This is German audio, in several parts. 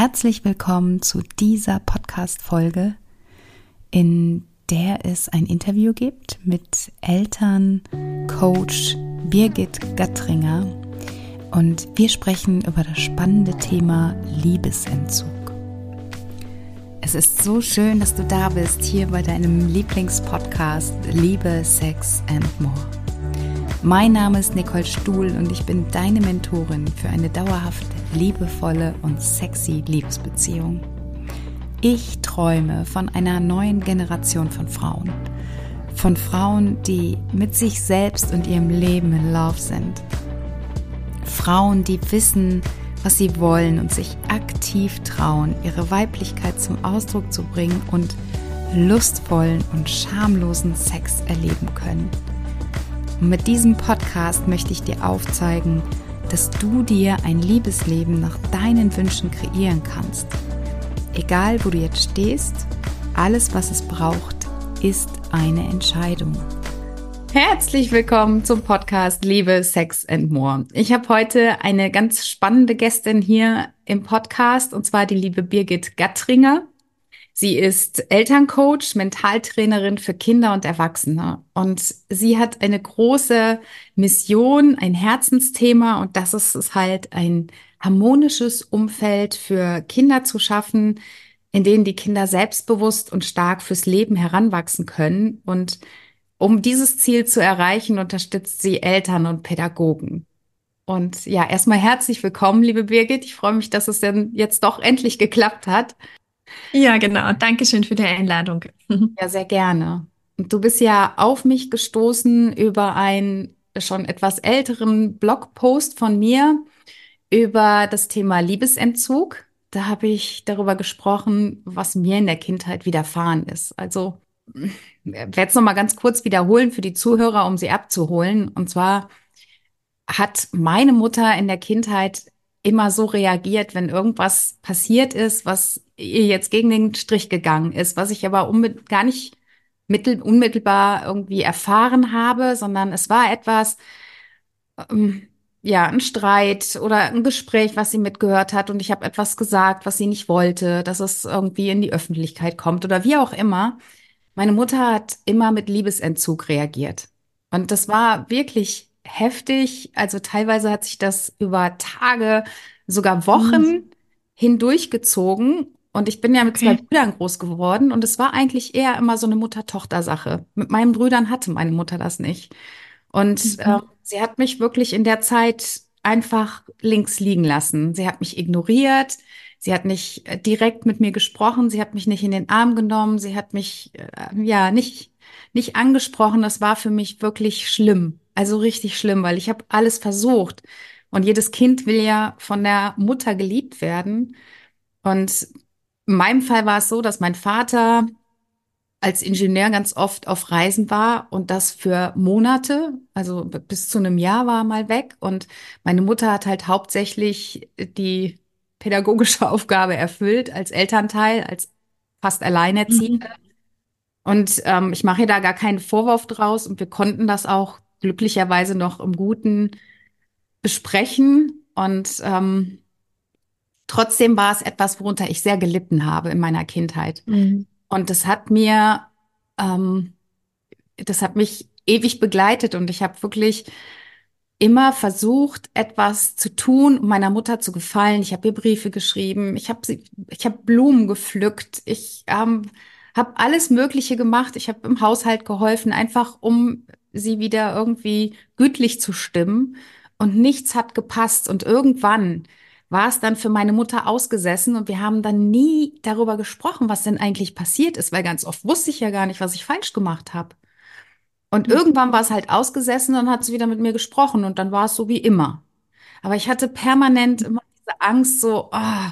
Herzlich willkommen zu dieser Podcast-Folge, in der es ein Interview gibt mit Elterncoach Birgit Gattringer und wir sprechen über das spannende Thema Liebesentzug. Es ist so schön, dass du da bist, hier bei deinem Lieblingspodcast Liebe, Sex and More. Mein Name ist Nicole Stuhl und ich bin deine Mentorin für eine dauerhafte, liebevolle und sexy Liebesbeziehung. Ich träume von einer neuen Generation von Frauen. Von Frauen, die mit sich selbst und ihrem Leben in Love sind. Frauen, die wissen, was sie wollen und sich aktiv trauen, ihre Weiblichkeit zum Ausdruck zu bringen und lustvollen und schamlosen Sex erleben können. Und mit diesem Podcast möchte ich dir aufzeigen, dass du dir ein Liebesleben nach deinen Wünschen kreieren kannst. Egal, wo du jetzt stehst, alles, was es braucht, ist eine Entscheidung. Herzlich willkommen zum Podcast Liebe, Sex and More. Ich habe heute eine ganz spannende Gästin hier im Podcast und zwar die liebe Birgit Gattringer. Sie ist Elterncoach, Mentaltrainerin für Kinder und Erwachsene. Und sie hat eine große Mission, ein Herzensthema. Und das ist es halt, ein harmonisches Umfeld für Kinder zu schaffen, in denen die Kinder selbstbewusst und stark fürs Leben heranwachsen können. Und um dieses Ziel zu erreichen, unterstützt sie Eltern und Pädagogen. Und ja, erstmal herzlich willkommen, liebe Birgit. Ich freue mich, dass es denn jetzt doch endlich geklappt hat. Ja, genau. Dankeschön für die Einladung. Ja, sehr gerne. Du bist ja auf mich gestoßen über einen schon etwas älteren Blogpost von mir über das Thema Liebesentzug. Da habe ich darüber gesprochen, was mir in der Kindheit widerfahren ist. Also werde es nochmal ganz kurz wiederholen für die Zuhörer, um sie abzuholen. Und zwar hat meine Mutter in der Kindheit immer so reagiert, wenn irgendwas passiert ist, was ihr jetzt gegen den Strich gegangen ist, was ich aber gar nicht mittel unmittelbar irgendwie erfahren habe, sondern es war etwas, ähm, ja, ein Streit oder ein Gespräch, was sie mitgehört hat und ich habe etwas gesagt, was sie nicht wollte, dass es irgendwie in die Öffentlichkeit kommt oder wie auch immer. Meine Mutter hat immer mit Liebesentzug reagiert. Und das war wirklich heftig. Also teilweise hat sich das über Tage, sogar Wochen mhm. hindurchgezogen. Und ich bin ja mit okay. zwei Brüdern groß geworden und es war eigentlich eher immer so eine Mutter-Tochter-Sache. Mit meinen Brüdern hatte meine Mutter das nicht. Und mhm. äh, sie hat mich wirklich in der Zeit einfach links liegen lassen. Sie hat mich ignoriert. Sie hat nicht äh, direkt mit mir gesprochen. Sie hat mich nicht in den Arm genommen. Sie hat mich, äh, ja, nicht, nicht angesprochen. Das war für mich wirklich schlimm. Also richtig schlimm, weil ich habe alles versucht. Und jedes Kind will ja von der Mutter geliebt werden. Und in meinem Fall war es so, dass mein Vater als Ingenieur ganz oft auf Reisen war und das für Monate, also bis zu einem Jahr war er mal weg. Und meine Mutter hat halt hauptsächlich die pädagogische Aufgabe erfüllt als Elternteil, als fast Alleinerziehende. Mhm. Und ähm, ich mache da gar keinen Vorwurf draus und wir konnten das auch glücklicherweise noch im Guten besprechen. Und ähm, trotzdem war es etwas, worunter ich sehr gelitten habe in meiner Kindheit. Mhm. Und das hat mir, ähm, das hat mich ewig begleitet und ich habe wirklich immer versucht, etwas zu tun, um meiner Mutter zu gefallen. Ich habe ihr Briefe geschrieben, ich habe ich habe Blumen gepflückt, ich ähm, habe alles Mögliche gemacht. Ich habe im Haushalt geholfen, einfach um sie wieder irgendwie gütlich zu stimmen und nichts hat gepasst und irgendwann war es dann für meine Mutter ausgesessen und wir haben dann nie darüber gesprochen, was denn eigentlich passiert ist, weil ganz oft wusste ich ja gar nicht, was ich falsch gemacht habe. Und mhm. irgendwann war es halt ausgesessen und hat sie wieder mit mir gesprochen und dann war es so wie immer. Aber ich hatte permanent immer diese Angst, so, oh,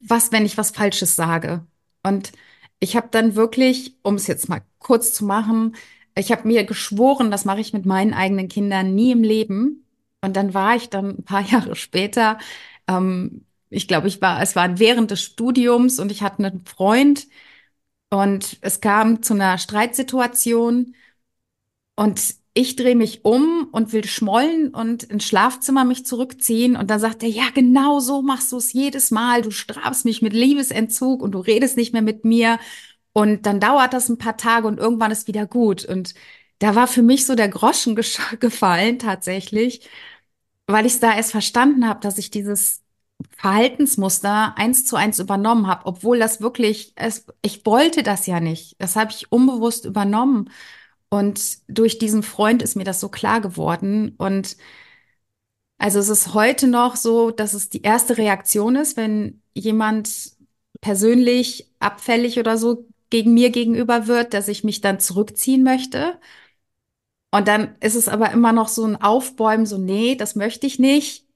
was, wenn ich was Falsches sage? Und ich habe dann wirklich, um es jetzt mal kurz zu machen, ich habe mir geschworen, das mache ich mit meinen eigenen Kindern nie im Leben. Und dann war ich dann ein paar Jahre später, ähm, ich glaube, ich war, es war während des Studiums und ich hatte einen Freund und es kam zu einer Streitsituation und ich drehe mich um und will schmollen und ins Schlafzimmer mich zurückziehen. Und dann sagt er, ja, genau so machst du es jedes Mal. Du strafst mich mit Liebesentzug und du redest nicht mehr mit mir. Und dann dauert das ein paar Tage und irgendwann ist wieder gut. Und da war für mich so der Groschen gefallen tatsächlich, weil ich es da erst verstanden habe, dass ich dieses Verhaltensmuster eins zu eins übernommen habe, obwohl das wirklich, es, ich wollte das ja nicht. Das habe ich unbewusst übernommen. Und durch diesen Freund ist mir das so klar geworden. Und also es ist heute noch so, dass es die erste Reaktion ist, wenn jemand persönlich abfällig oder so gegen mir gegenüber wird, dass ich mich dann zurückziehen möchte. Und dann ist es aber immer noch so ein Aufbäumen, so, nee, das möchte ich nicht.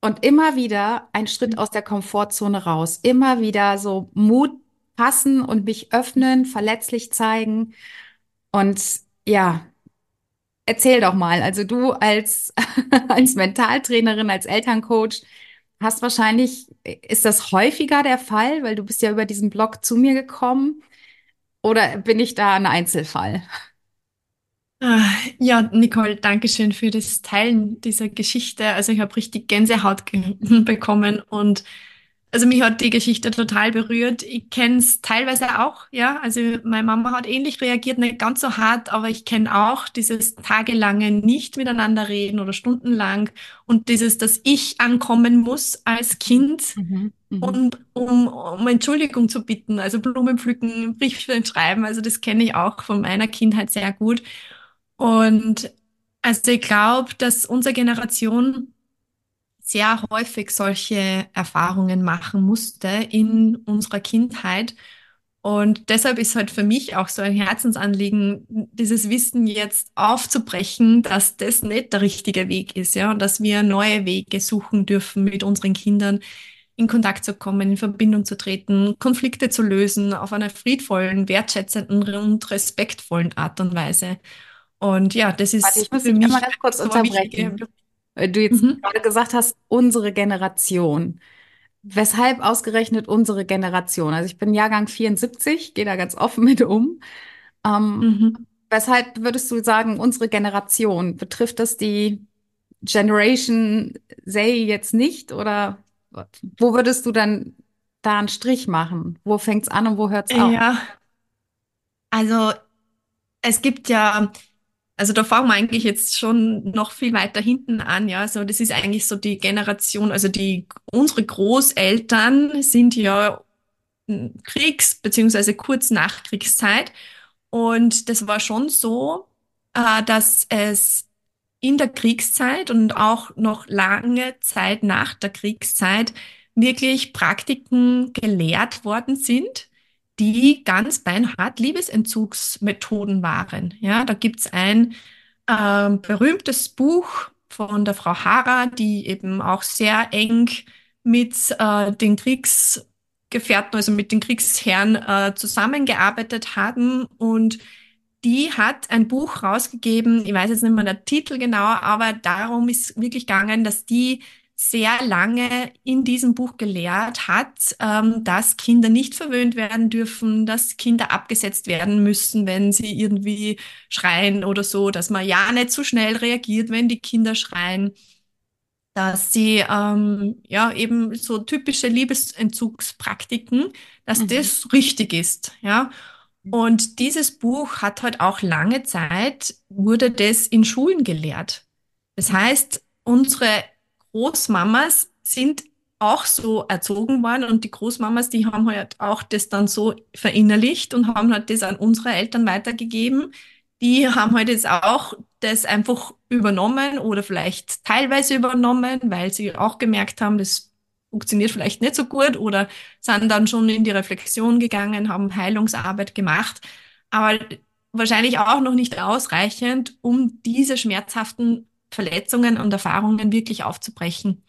Und immer wieder ein Schritt aus der Komfortzone raus. Immer wieder so Mut fassen und mich öffnen, verletzlich zeigen. Und ja, erzähl doch mal. Also du als, als Mentaltrainerin, als Elterncoach hast wahrscheinlich, ist das häufiger der Fall, weil du bist ja über diesen Blog zu mir gekommen. Oder bin ich da ein Einzelfall? Ah, Ja, Nicole, danke schön für das Teilen dieser Geschichte. Also ich habe richtig Gänsehaut bekommen und also mich hat die Geschichte total berührt. Ich kenne es teilweise auch, ja. Also meine Mama hat ähnlich reagiert, nicht ganz so hart, aber ich kenne auch dieses tagelange nicht miteinander reden oder stundenlang und dieses, dass ich ankommen muss als Kind Mhm. Mhm. und um, um Entschuldigung zu bitten, also Blumen pflücken, Briefe schreiben, also das kenne ich auch von meiner Kindheit sehr gut. Und also ich glaube, dass unsere Generation sehr häufig solche Erfahrungen machen musste in unserer Kindheit. Und deshalb ist halt für mich auch so ein Herzensanliegen, dieses Wissen jetzt aufzubrechen, dass das nicht der richtige Weg ist, ja, und dass wir neue Wege suchen dürfen, mit unseren Kindern in Kontakt zu kommen, in Verbindung zu treten, Konflikte zu lösen auf einer friedvollen, wertschätzenden und respektvollen Art und Weise. Und ja, das Warte, ist ich muss für mich ganz kurz unterbrechen. Weil du jetzt Mhm, gerade gesagt hast, unsere Generation. Weshalb ausgerechnet unsere Generation? Also ich bin Jahrgang 74, gehe da ganz offen mit um. Ähm, mhm. weshalb würdest du sagen, unsere Generation? Betrifft das die Generation Z jetzt nicht? Oder wo würdest du dann da einen Strich machen? Wo fängt's an und wo hört's auf? Ja, also es gibt ja, also da fangen wir eigentlich jetzt schon noch viel weiter hinten an, ja. Also das ist eigentlich so die Generation, also die unsere Großeltern sind ja Kriegs- beziehungsweise kurz nach Kriegszeit. Und das war schon so, äh, dass es in der Kriegszeit und auch noch lange Zeit nach der Kriegszeit wirklich Praktiken gelehrt worden sind, die ganz beinhart Liebesentzugsmethoden waren. Ja, da gibt's ein ähm, berühmtes Buch von der Frau Hara, die eben auch sehr eng mit äh, den Kriegsgefährten, also mit den Kriegsherren äh, zusammengearbeitet haben und die hat ein Buch rausgegeben, ich weiß jetzt nicht mehr der Titel genau, aber darum ist wirklich gegangen, dass die sehr lange in diesem Buch gelehrt hat, ähm, dass Kinder nicht verwöhnt werden dürfen, dass Kinder abgesetzt werden müssen, wenn sie irgendwie schreien oder so, dass man ja nicht so schnell reagiert, wenn die Kinder schreien, dass sie ähm, ja eben so typische Liebesentzugspraktiken, dass Mhm. das richtig ist, ja. Und dieses Buch hat halt auch lange Zeit, wurde das in Schulen gelehrt. Das heißt, unsere Großmamas sind auch so erzogen worden und die Großmamas, die haben halt auch das dann so verinnerlicht und haben halt das an unsere Eltern weitergegeben. Die haben halt jetzt auch das einfach übernommen oder vielleicht teilweise übernommen, weil sie auch gemerkt haben, das funktioniert vielleicht nicht so gut oder sind dann schon in die Reflexion gegangen, haben Heilungsarbeit gemacht, aber wahrscheinlich auch noch nicht ausreichend, um diese schmerzhaften Verletzungen und Erfahrungen wirklich aufzubrechen.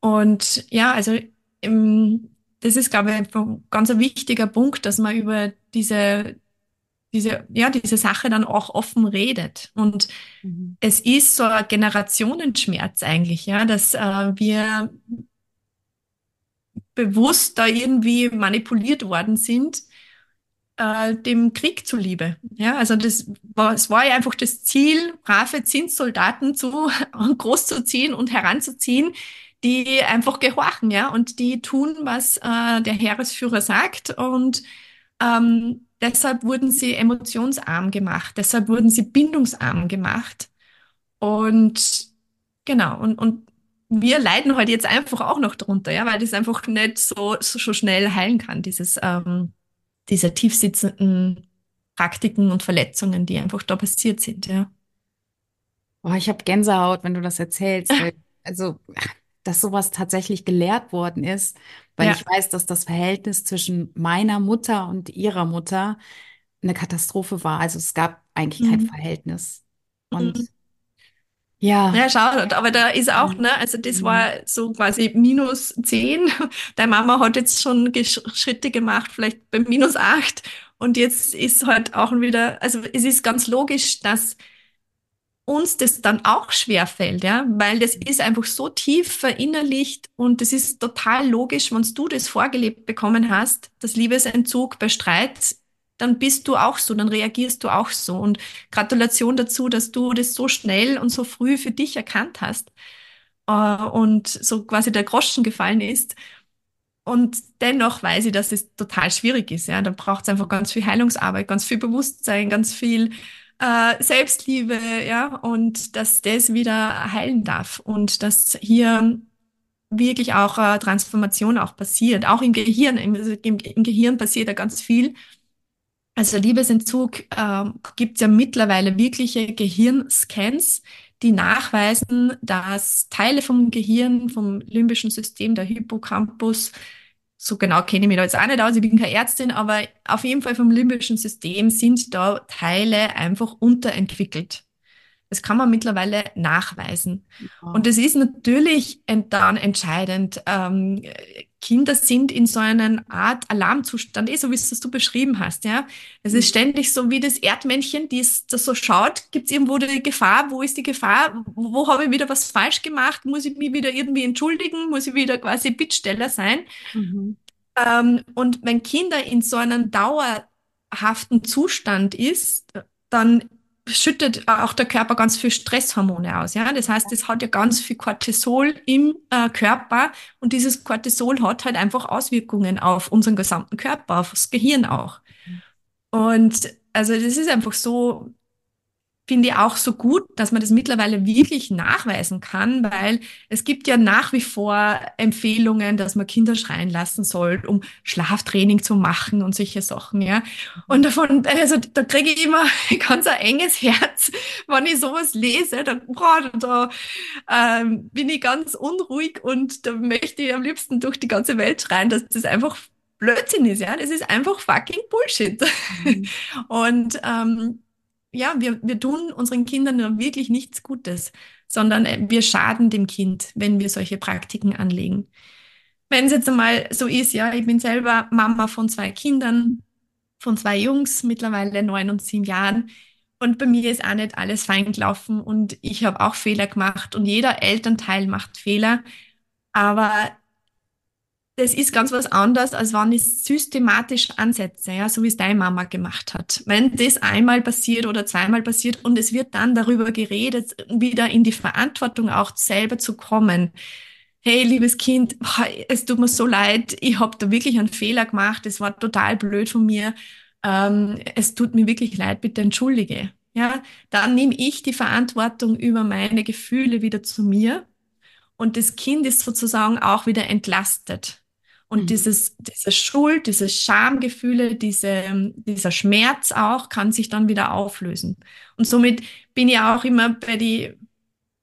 Und ja, also ähm, das ist, glaube ich, ein ganz ein wichtiger Punkt, dass man über diese, diese, ja, diese Sache dann auch offen redet. Und Mhm. es ist so ein Generationenschmerz eigentlich, ja, dass äh, wir bewusst da irgendwie manipuliert worden sind äh, dem Krieg zuliebe. Ja, also das war, es war ja einfach das Ziel, brave Zinssoldaten zu großzuziehen und heranzuziehen, die einfach gehorchen, ja, und die tun, was äh, der Heeresführer sagt und ähm, deshalb wurden sie emotionsarm gemacht, deshalb wurden sie bindungsarm gemacht und genau und und wir leiden halt jetzt einfach auch noch drunter, ja, weil das einfach nicht so so, so schnell heilen kann, dieses ähm, diese tiefsitzenden Praktiken und Verletzungen, die einfach da passiert sind, ja. Oh, ich habe Gänsehaut, wenn du das erzählst, weil, also, dass sowas tatsächlich gelehrt worden ist, weil Ja. ich weiß, dass das Verhältnis zwischen meiner Mutter und ihrer Mutter eine Katastrophe war. Also es gab eigentlich kein Mhm. Verhältnis. Mhm. Ja, Ja, schau, aber da ist auch, ne, also das war Mhm. so quasi minus zehn. Deine Mama hat jetzt schon Schritte gemacht, vielleicht bei minus acht. Und jetzt ist halt auch wieder, also es ist ganz logisch, dass uns das dann auch schwer fällt, ja, weil das ist einfach so tief verinnerlicht und das ist total logisch, wenn du das vorgelebt bekommen hast, das Liebesentzug bei Streit, dann bist du auch so, dann reagierst du auch so. Und Gratulation dazu, dass du das so schnell und so früh für dich erkannt hast, äh, und so quasi der Groschen gefallen ist. Und dennoch weiß ich, dass es total schwierig ist. Ja, da braucht es einfach ganz viel Heilungsarbeit, ganz viel Bewusstsein, ganz viel äh, Selbstliebe, ja, und dass das wieder heilen darf und dass hier wirklich auch äh, Transformation auch passiert, auch im Gehirn. Im, im, im Gehirn passiert ja ganz viel. Also Liebesentzug ähm, gibt es ja mittlerweile wirkliche Gehirnscans, die nachweisen, dass Teile vom Gehirn, vom limbischen System, der Hippocampus, so genau kenne ich mich da jetzt auch nicht aus, ich bin keine Ärztin, aber auf jeden Fall vom limbischen System sind da Teile einfach unterentwickelt. Das kann man mittlerweile nachweisen. Und Wow. es ist natürlich dann entscheidend. Ähm, Kinder sind in so einer Art Alarmzustand, eh so wie es das du beschrieben hast, ja. Es ist ständig so wie das Erdmännchen, die es, das so schaut, gibt es irgendwo die Gefahr, wo ist die Gefahr, wo, wo habe ich wieder was falsch gemacht, muss ich mich wieder irgendwie entschuldigen, muss ich wieder quasi Bittsteller sein. Mhm. Ähm, und wenn Kinder in so einem dauerhaften Zustand ist, dann schüttet auch der Körper ganz viel Stresshormone aus. Ja, das heißt, es hat ja ganz viel Cortisol im äh, Körper und dieses Cortisol hat halt einfach Auswirkungen auf unseren gesamten Körper, auf das Gehirn auch. Und also das ist einfach so, finde ich auch so gut, dass man das mittlerweile wirklich nachweisen kann, weil es gibt ja nach wie vor Empfehlungen, dass man Kinder schreien lassen soll, um Schlaftraining zu machen und solche Sachen, ja. Und davon, also da kriege ich immer ganz ein enges Herz, wenn ich sowas lese, da, boah, da ähm, bin ich ganz unruhig und da möchte ich am liebsten durch die ganze Welt schreien, dass das einfach Blödsinn ist, ja. Das ist einfach fucking Bullshit. Mhm. Und ähm, ja, wir, wir tun unseren Kindern nur wirklich nichts Gutes, sondern äh, wir schaden dem Kind, wenn wir solche Praktiken anlegen. Wenn es jetzt einmal so ist, ja, ich bin selber Mama von zwei Kindern, von zwei Jungs, mittlerweile neun und sieben Jahren. Und bei mir ist auch nicht alles fein gelaufen und ich habe auch Fehler gemacht und jeder Elternteil macht Fehler. Aber das ist ganz was anderes, als wenn ich systematisch ansetze, ja, so wie es deine Mama gemacht hat. Wenn das einmal passiert oder zweimal passiert und es wird dann darüber geredet, wieder in die Verantwortung auch selber zu kommen. Hey, liebes Kind, es tut mir so leid, ich habe da wirklich einen Fehler gemacht, es war total blöd von mir. Ähm, es tut mir wirklich leid, bitte entschuldige. Ja, dann nehme ich die Verantwortung über meine Gefühle wieder zu mir und das Kind ist sozusagen auch wieder entlastet. Und Mhm. dieses, diese Schuld, diese Schamgefühle, diese, dieser Schmerz auch kann sich dann wieder auflösen. Und somit bin ich auch immer bei die,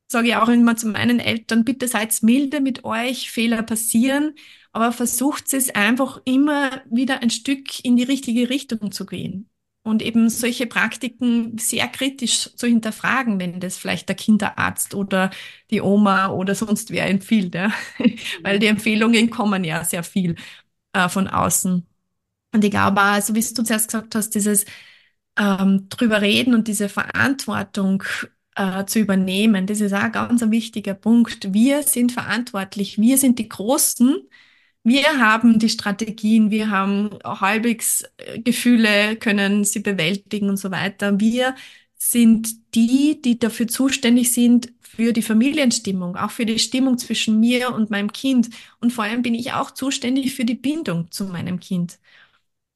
sage ich auch immer zu meinen Eltern, bitte seid milde mit euch, Fehler passieren, aber versucht es einfach immer wieder ein Stück in die richtige Richtung zu gehen. Und eben solche Praktiken sehr kritisch zu hinterfragen, wenn das vielleicht der Kinderarzt oder die Oma oder sonst wer empfiehlt, ja. Weil die Empfehlungen kommen ja sehr viel äh, von außen. Und ich glaube auch, so wie du zuerst gesagt hast, dieses ähm, drüber reden und diese Verantwortung äh, zu übernehmen, das ist auch ein ganz ein wichtiger Punkt. Wir sind verantwortlich, wir sind die Großen, Wir haben die Strategien, wir haben halbwegs äh, Gefühle, können sie bewältigen und so weiter. Wir sind die, die dafür zuständig sind, für die Familienstimmung, auch für die Stimmung zwischen mir und meinem Kind. Und vor allem bin ich auch zuständig für die Bindung zu meinem Kind.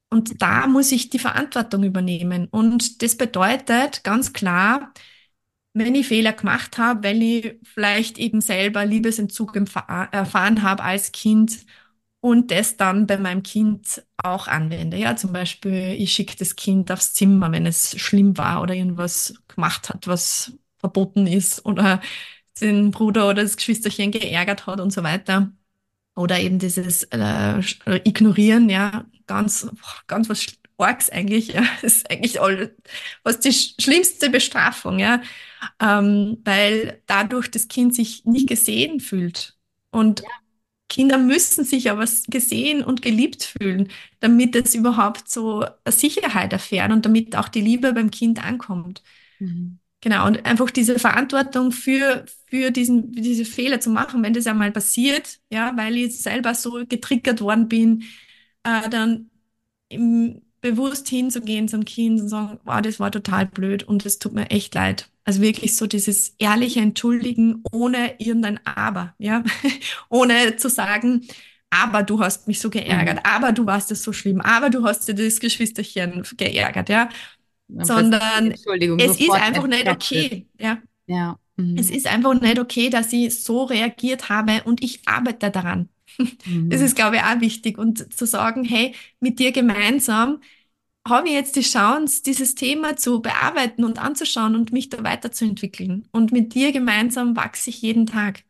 Und da muss ich die Verantwortung übernehmen. Und das bedeutet ganz klar, wenn ich Fehler gemacht habe, weil ich vielleicht eben selber Liebesentzug erfahren habe als Kind und das dann bei meinem Kind auch anwende. Ja, zum Beispiel, ich schicke das Kind aufs Zimmer, wenn es schlimm war oder irgendwas gemacht hat, was verboten ist oder den Bruder oder das Geschwisterchen geärgert hat und so weiter. Oder eben dieses äh, Ignorieren, ja, ganz, ganz was Orks eigentlich, ja, das ist eigentlich all, was die schlimmste Bestrafung, ja, ähm, weil dadurch das Kind sich nicht gesehen fühlt. Und ja. Kinder müssen sich aber gesehen und geliebt fühlen, damit es überhaupt so Sicherheit erfährt und damit auch die Liebe beim Kind ankommt. Mhm. Genau, und einfach diese Verantwortung für, für diesen, diese Fehler zu machen, wenn das einmal passiert, ja, weil ich selber so getriggert worden bin, äh, dann im, bewusst hinzugehen zum Kind und sagen, wow, das war total blöd und es tut mir echt leid. Also wirklich so dieses ehrliche Entschuldigen ohne irgendein Aber, ja, ohne zu sagen, aber du hast mich so geärgert, mhm. aber du warst es so schlimm, aber du hast dir das Geschwisterchen geärgert, ja, sondern es ist einfach nicht okay, ja. Ja. Mhm. Es ist einfach nicht okay, dass ich so reagiert habe und ich arbeite daran. Mhm. Das ist, glaube ich, auch wichtig und zu sagen, hey, mit dir gemeinsam habe ich jetzt die Chance, dieses Thema zu bearbeiten und anzuschauen und mich da weiterzuentwickeln. Und mit dir gemeinsam wachse ich jeden Tag.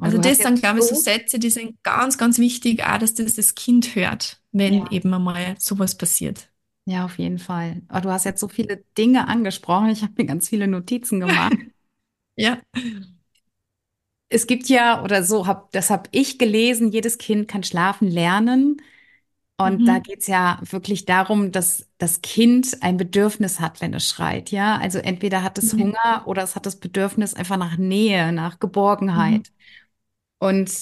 Also das sind, glaube ich, so Sätze, die sind ganz, ganz wichtig, auch, dass das das Kind hört, wenn ja. eben einmal sowas passiert. Ja, auf jeden Fall. Aber du hast jetzt so viele Dinge angesprochen. Ich habe mir ganz viele Notizen gemacht. ja. Es gibt ja, oder so, hab, das habe ich gelesen, jedes Kind kann schlafen lernen. Und mhm. da geht's ja wirklich darum, dass das Kind ein Bedürfnis hat, wenn es schreit. Ja, also entweder hat es mhm. Hunger oder es hat das Bedürfnis einfach nach Nähe, nach Geborgenheit. Mhm. Und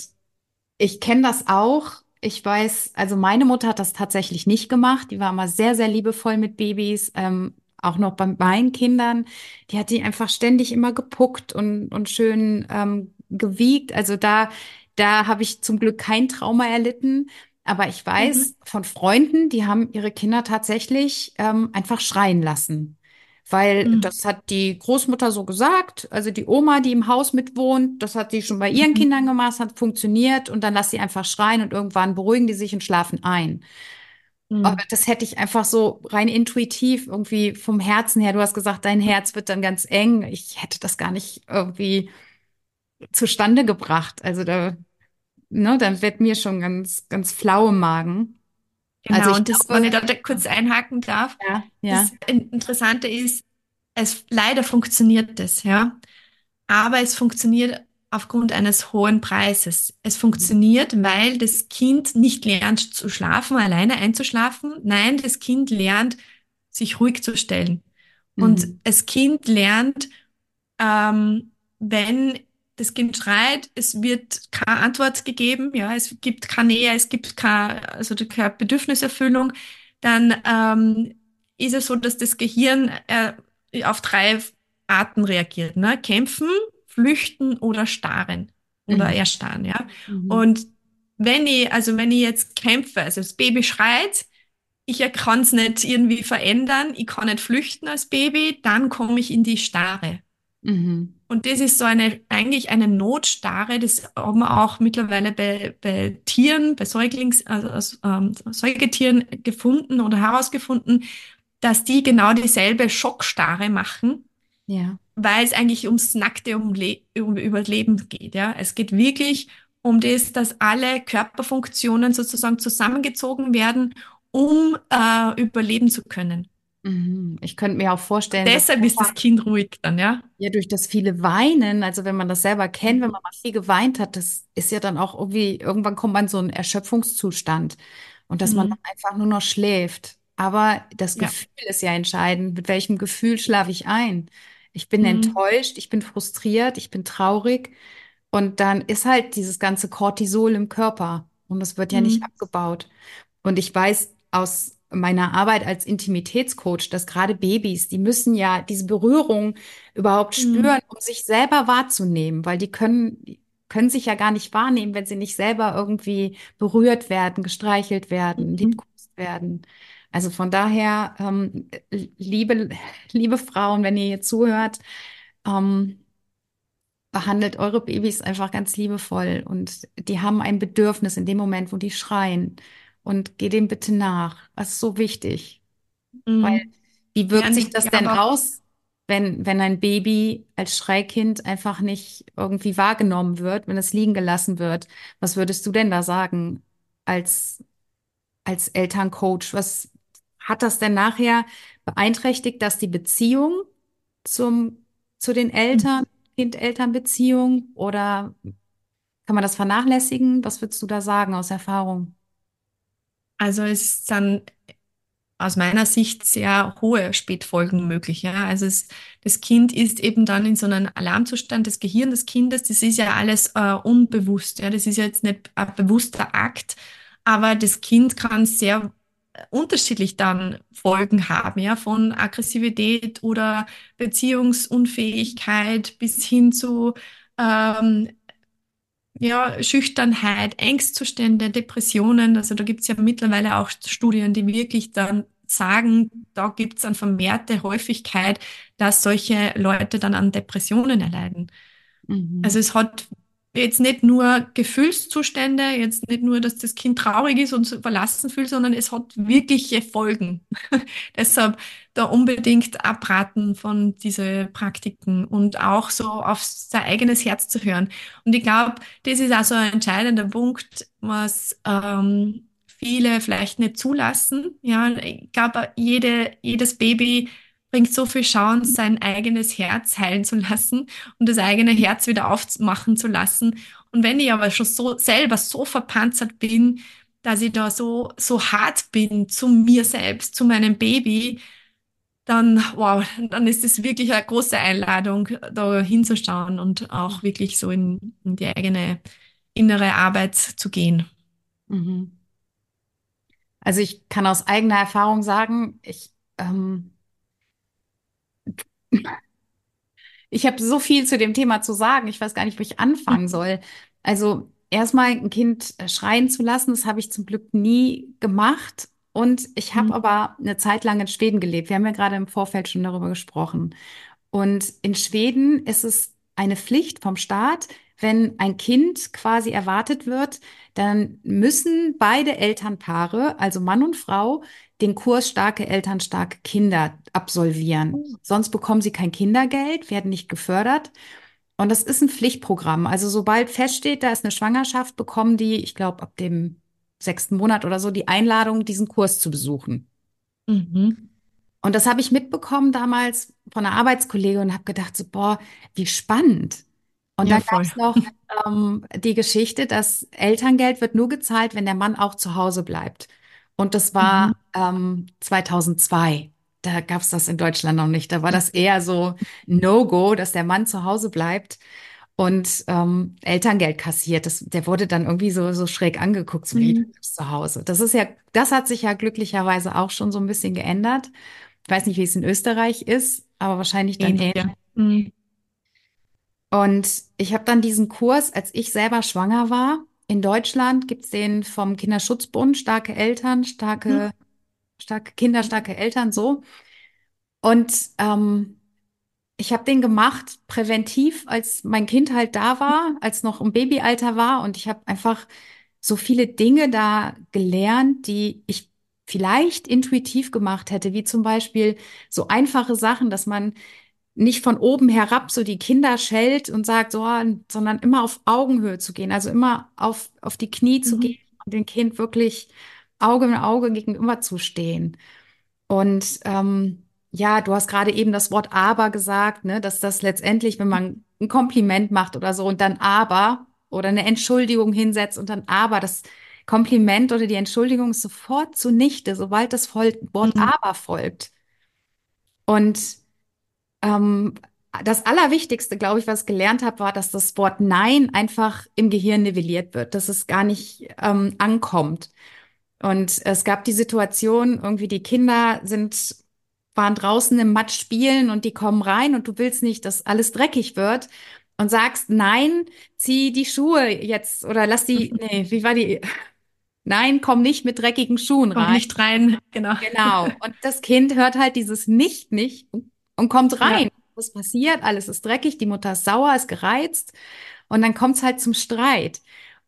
ich kenne das auch. Ich weiß, also meine Mutter hat das tatsächlich nicht gemacht. Die war immer sehr, sehr liebevoll mit Babys, ähm, auch noch bei meinen Kindern. Die hat die einfach ständig immer gepuckt und, und schön ähm, gewiegt. Also da, da habe ich zum Glück kein Trauma erlitten. Aber ich weiß mhm. von Freunden, die haben ihre Kinder tatsächlich ähm, einfach schreien lassen. Weil mhm. das hat die Großmutter so gesagt, also die Oma, die im Haus mitwohnt, das hat sie schon bei ihren mhm. Kindern gemacht, hat funktioniert und dann lass sie einfach schreien und irgendwann beruhigen die sich und schlafen ein. Mhm. Aber das hätte ich einfach so rein intuitiv irgendwie vom Herzen her, du hast gesagt, dein Herz wird dann ganz eng. Ich hätte das gar nicht irgendwie zustande gebracht. Also da ne, dann wird mir schon ganz, ganz flau im Magen. Genau, also und das, glaube, wenn ich da kurz einhaken darf, ja, ja. das Interessante ist, es leider funktioniert das, ja. Aber es funktioniert aufgrund eines hohen Preises. Es funktioniert, weil das Kind nicht lernt zu schlafen, alleine einzuschlafen. Nein, das Kind lernt, sich ruhig zu stellen. Und mhm. das Kind lernt, ähm, wenn das Kind schreit, es wird keine Antwort gegeben, ja, es gibt keine Nähe, es gibt keine, also keine Bedürfniserfüllung, dann ähm, ist es so, dass das Gehirn äh, auf drei Arten reagiert, ne? Kämpfen, flüchten oder starren oder mhm. erstarren, ja. Mhm. Und wenn ich, also wenn ich jetzt kämpfe, also das Baby schreit, ich kann es nicht irgendwie verändern, ich kann nicht flüchten als Baby, dann komme ich in die Starre. Mhm. Und das ist so eine, eigentlich eine Notstarre, das haben wir auch mittlerweile bei, bei Tieren, bei Säuglings, also, also ähm, Säugetieren gefunden oder herausgefunden, dass die genau dieselbe Schockstarre machen. Ja. Weil es eigentlich ums nackte um, um Überleben geht, ja. Es geht wirklich um das, dass alle Körperfunktionen sozusagen zusammengezogen werden, um äh, überleben zu können. Mhm. Ich könnte mir auch vorstellen, Deshalb ist das Kind ruhig dann, ja? Ja, durch das viele Weinen, also wenn man das selber kennt, wenn man mal viel geweint hat, das ist ja dann auch irgendwie, irgendwann kommt man in so einen Erschöpfungszustand und dass man Mhm. dann einfach nur noch schläft. Aber das Ja. Gefühl ist ja entscheidend. Mit welchem Gefühl schlafe ich ein? Ich bin Mhm. enttäuscht, ich bin frustriert, ich bin traurig und dann ist halt dieses ganze Cortisol im Körper. und es wird ja nicht Mhm. abgebaut. Und ich weiß aus meiner Arbeit als Intimitätscoach, dass gerade Babys, die müssen ja diese Berührung überhaupt Mhm. spüren, um sich selber wahrzunehmen, weil die können, die können sich ja gar nicht wahrnehmen, wenn sie nicht selber irgendwie berührt werden, gestreichelt werden, Mhm. liebkost werden. Also von daher, ähm, liebe, liebe Frauen, wenn ihr hier zuhört, ähm, behandelt eure Babys einfach ganz liebevoll und die haben ein Bedürfnis in dem Moment, wo die schreien. Und geh dem bitte nach. Das ist so wichtig. Weil Mhm. wie Ja, wirkt und sich ich das denn aus, wenn, wenn ein Baby als Schreikind einfach nicht irgendwie wahrgenommen wird, wenn es liegen gelassen wird? Was würdest du denn da sagen als, als Elterncoach? Was hat das denn nachher beeinträchtigt, dass die Beziehung zum, zu den Eltern, Kind-Eltern-Beziehung oder kann man das vernachlässigen? Was würdest du da sagen aus Erfahrung? Also es sind aus meiner Sicht sehr hohe Spätfolgen möglich. Ja? Also es, das Kind ist eben dann in so einem Alarmzustand. Das Gehirn des Kindes, das ist ja alles äh, unbewusst. Ja? Das ist ja jetzt nicht ein bewusster Akt, aber das Kind kann sehr äh, unterschiedlich dann Folgen haben, ja, von Aggressivität oder Beziehungsunfähigkeit bis hin zu ähm, ja, Schüchternheit, Angstzustände, Depressionen. Also da gibt es ja mittlerweile auch Studien, die wirklich dann sagen, da gibt es eine vermehrte Häufigkeit, dass solche Leute dann an Depressionen erleiden. Also Mhm. es hat jetzt nicht nur Gefühlszustände, jetzt nicht nur, dass das Kind traurig ist und verlassen fühlt, sondern es hat wirkliche Folgen. Deshalb da unbedingt abraten von diese Praktiken und auch so auf sein eigenes Herz zu hören. Und ich glaube, das ist auch so ein entscheidender Punkt, was ähm, viele vielleicht nicht zulassen. Ja, ich glaube, jede, jedes Baby bringt so viel Chance, sein eigenes Herz heilen zu lassen und das eigene Herz wieder aufmachen zu lassen. Und wenn ich aber schon so selber so verpanzert bin, dass ich da so, so hart bin zu mir selbst, zu meinem Baby, dann, wow, dann ist es wirklich eine große Einladung, da hinzuschauen und auch wirklich so in, in die eigene innere Arbeit zu gehen. Mhm. Also ich kann aus eigener Erfahrung sagen, ich, ähm, ich habe so viel zu dem Thema zu sagen. Ich weiß gar nicht, wo ich anfangen soll. Also erstmal ein Kind äh, schreien zu lassen, das habe ich zum Glück nie gemacht. Und ich habe Mhm. aber eine Zeit lang in Schweden gelebt. Wir haben ja gerade im Vorfeld schon darüber gesprochen. Und in Schweden ist es eine Pflicht vom Staat, wenn ein Kind quasi erwartet wird, dann müssen beide Elternpaare, also Mann und Frau, den Kurs Starke Eltern, starke Kinder absolvieren. Sonst bekommen sie kein Kindergeld, werden nicht gefördert. Und das ist ein Pflichtprogramm. Also sobald feststeht, da ist eine Schwangerschaft, bekommen die, ich glaube, ab dem sechsten Monat oder so, die Einladung, diesen Kurs zu besuchen. Mhm. Und das habe ich mitbekommen damals von einer Arbeitskollegin und habe gedacht, so, boah, wie spannend. Und Ja, dann gab es noch ähm, die Geschichte, dass Elterngeld wird nur gezahlt, wenn der Mann auch zu Hause bleibt. Und das war Mhm. Ähm, 2002. Da gab es das in Deutschland noch nicht. Da war das eher so No-Go, dass der Mann zu Hause bleibt und ähm, Elterngeld kassiert. Das, der wurde dann irgendwie so, so schräg angeguckt, so Mhm. zu Hause. Das ist ja, das hat sich ja glücklicherweise auch schon so ein bisschen geändert. Ich weiß nicht, wie es in Österreich ist, aber wahrscheinlich dann Ähnlich, ja. Mhm. Und ich habe dann diesen Kurs, als ich selber schwanger war. In Deutschland gibt's den vom Kinderschutzbund, starke Eltern, Mhm. Starke, Kinder, starke Eltern, so. Und ähm, ich habe den gemacht präventiv, als mein Kind halt da war, als noch im Babyalter war. Und ich habe einfach so viele Dinge da gelernt, die ich vielleicht intuitiv gemacht hätte, wie zum Beispiel so einfache Sachen, dass man nicht von oben herab so die Kinder schellt und sagt, so, sondern immer auf Augenhöhe zu gehen, also immer auf, auf die Knie zu Mhm. gehen und dem Kind wirklich Auge in Auge gegenüber zu stehen. Und ähm, ja, du hast gerade eben das Wort aber gesagt, ne, dass das letztendlich, wenn man ein Kompliment macht oder so und dann aber oder eine Entschuldigung hinsetzt und dann aber, das Kompliment oder die Entschuldigung ist sofort zunichte, sobald das Wort Mhm. aber folgt. Und ähm, das Allerwichtigste, glaube ich, was ich gelernt habe, war, dass das Wort Nein einfach im Gehirn nivelliert wird, dass es gar nicht ähm, ankommt. Und es gab die Situation, irgendwie die Kinder sind, waren draußen im Matsch spielen und die kommen rein und du willst nicht, dass alles dreckig wird und sagst, nein, zieh die Schuhe jetzt oder lass die, nee, wie war die? Nein, komm nicht mit dreckigen Schuhen Kommt rein. nicht rein, genau. Genau. Und das Kind hört halt dieses Nicht nicht und, kommt Ja. rein. Was passiert? Alles ist dreckig, die Mutter ist sauer, ist gereizt und dann kommt es halt zum Streit.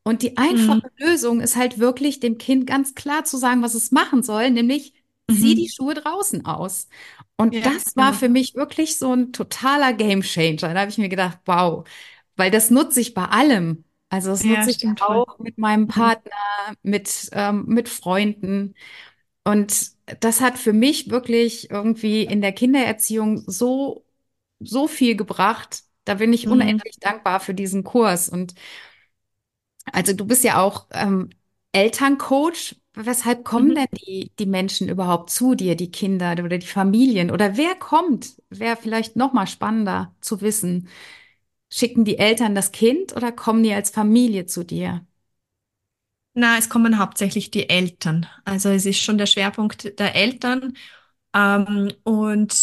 Und die Mhm. einfache Lösung ist halt wirklich, dem Kind ganz klar zu sagen, was es machen soll, nämlich zieh die Mhm. Schuhe draußen aus. Und Ja, das war genau. für mich wirklich so ein totaler Gamechanger. Da habe ich mir gedacht, wow, weil das nutze ich bei allem. Also das Ja, nutze ich stimmt voll. auch mit meinem Mhm. Partner, mit, ähm, mit Freunden. Und das hat für mich wirklich irgendwie in der Kindererziehung so, so viel gebracht. Da bin ich Mhm. unendlich dankbar für diesen Kurs. Und also du bist ja auch ähm, Elterncoach. Weshalb kommen Mhm. denn die, die Menschen überhaupt zu dir, die Kinder oder die Familien? Oder wer kommt? Wäre vielleicht noch mal spannender zu wissen. Schicken die Eltern das Kind oder kommen die als Familie zu dir? Na, es kommen hauptsächlich die Eltern. Also es ist schon der Schwerpunkt der Eltern. Ähm, und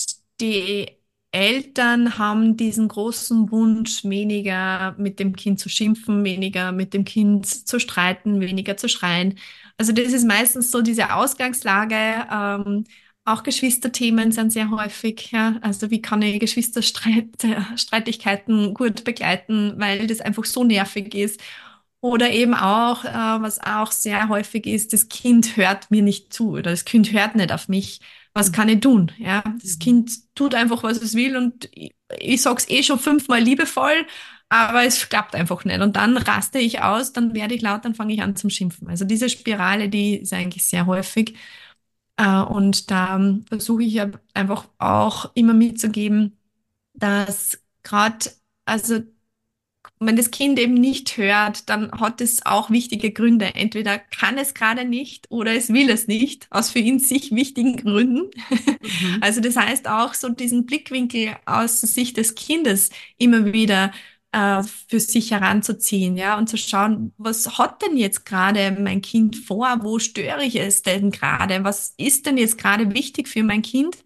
die Eltern haben diesen großen Wunsch, weniger mit dem Kind zu schimpfen, weniger mit dem Kind zu streiten, weniger zu schreien. Also das ist meistens so diese Ausgangslage. Ähm, auch Geschwisterthemen sind sehr häufig. Ja? Also wie kann ich Geschwisterstreit, äh, gut begleiten, weil das einfach so nervig ist. Oder eben auch, äh, was auch sehr häufig ist, das Kind hört mir nicht zu oder das Kind hört nicht auf mich. Was kann ich tun? Ja, das Mhm. Kind tut einfach, was es will und ich, ich sag's eh schon fünfmal liebevoll, aber es klappt einfach nicht. Und dann raste ich aus, dann werde ich laut, dann fange ich an zum Schimpfen. Also diese Spirale, die ist eigentlich sehr häufig. Äh, und da versuche ich ja einfach auch immer mitzugeben, dass gerade, also wenn das Kind eben nicht hört, dann hat es auch wichtige Gründe. Entweder kann es gerade nicht oder es will es nicht, aus für ihn sich wichtigen Gründen. Mhm. Also das heißt auch so diesen Blickwinkel aus Sicht des Kindes immer wieder äh, für sich heranzuziehen, ja, und zu schauen, was hat denn jetzt gerade mein Kind vor? Wo störe ich es denn gerade? Was ist denn jetzt gerade wichtig für mein Kind?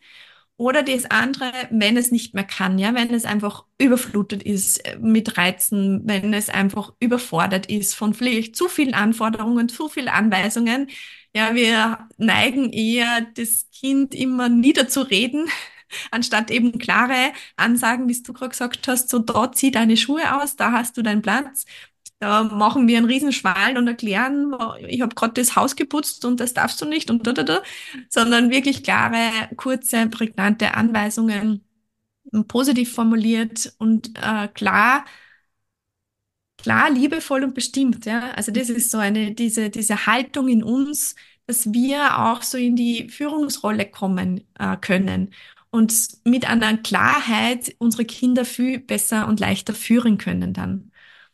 Oder das andere, wenn es nicht mehr kann, ja, wenn es einfach überflutet ist äh, mit Reizen, wenn es einfach überfordert ist von vielleicht zu vielen Anforderungen, zu vielen Anweisungen. Ja, wir neigen eher, das Kind immer niederzureden, anstatt eben klare Ansagen, wie du gerade gesagt hast, so da zieh deine Schuhe aus, da hast du deinen Platz. Da machen wir einen Riesenschwall und erklären, ich habe gerade das Haus geputzt und das darfst du nicht und da, da, da sondern wirklich klare, kurze, prägnante Anweisungen, positiv formuliert und äh, klar, klar, liebevoll und bestimmt. Ja? Also das ist so eine, diese, diese Haltung in uns, dass wir auch so in die Führungsrolle kommen äh, können und mit einer Klarheit unsere Kinder viel besser und leichter führen können dann.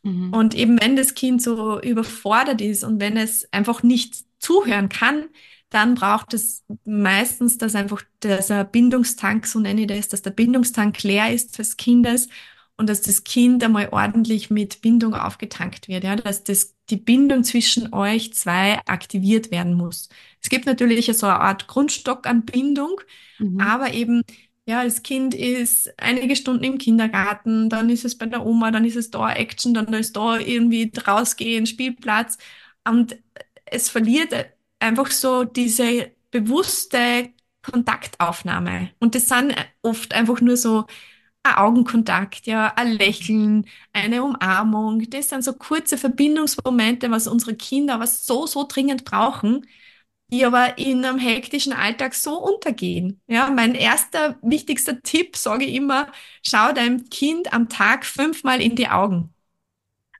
Mhm. Und eben wenn das Kind so überfordert ist und wenn es einfach nicht zuhören kann, dann braucht es meistens, dass einfach dieser Bindungstank, so nenne ich das, dass der Bindungstank leer ist des Kindes und dass das Kind einmal ordentlich mit Bindung aufgetankt wird, ja, dass das, die Bindung zwischen euch zwei aktiviert werden muss. Es gibt natürlich so eine Art Grundstock an Bindung, Mhm. aber eben ja, das Kind ist einige Stunden im Kindergarten, dann ist es bei der Oma, dann ist es da Action, dann ist da irgendwie rausgehen, Spielplatz. Und es verliert einfach so diese bewusste Kontaktaufnahme. Und das sind oft einfach nur so ein Augenkontakt, ja, ein Lächeln, eine Umarmung. Das sind so kurze Verbindungsmomente, was unsere Kinder aber so, so dringend brauchen die aber in einem hektischen Alltag so untergehen. Ja, mein erster wichtigster Tipp, sage ich immer, schau deinem Kind am Tag fünfmal in die Augen.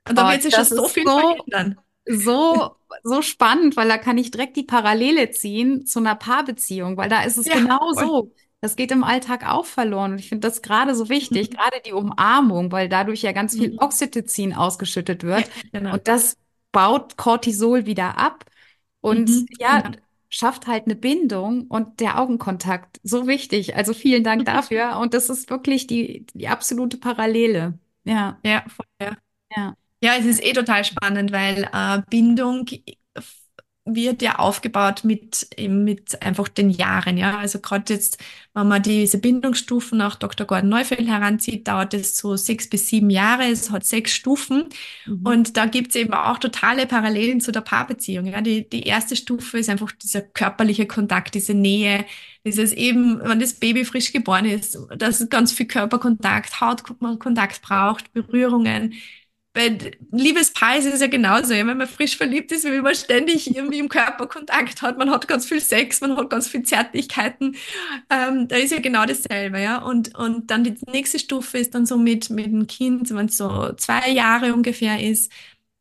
Und da Oh, wird sich schon das so viel so, verändern. so, so spannend, weil da kann ich direkt die Parallele ziehen zu einer Paarbeziehung, weil da ist es Ja, genau voll. so. Das geht im Alltag auch verloren. Und ich finde das gerade so wichtig, Mhm. gerade die Umarmung, weil dadurch ja ganz viel Mhm. Oxytocin ausgeschüttet Ja, wird. genau. Und das baut Cortisol wieder ab. Und Mhm. ja, schafft halt eine Bindung und der Augenkontakt. So wichtig. Also vielen Dank dafür. Und das ist wirklich die, die absolute Parallele. Ja, Ja, voll, ja. ja. Ja, es ist eh total spannend, weil äh, Bindung wird ja aufgebaut mit, mit einfach den Jahren. Ja, also gerade jetzt, wenn man diese Bindungsstufen nach Dr. Gordon Neufeld heranzieht, dauert es so sechs bis sieben Jahre. Es hat sechs Stufen. Mhm. Und da gibt es eben auch totale Parallelen zu der Paarbeziehung. Ja, die, die erste Stufe ist einfach dieser körperliche Kontakt, diese Nähe, dieses eben, wenn das Baby frisch geboren ist, dass es ganz viel Körperkontakt, Hautkontakt braucht, Berührungen. Bei Liebespaar ist es ja genauso. Ja, wenn man frisch verliebt ist, will man ständig irgendwie im Körperkontakt hat. Man hat ganz viel Sex, man hat ganz viel Zärtlichkeiten. Ähm, da ist ja genau dasselbe, ja. Und, und dann die nächste Stufe ist dann so mit, mit dem Kind, wenn es so zwei Jahre ungefähr ist.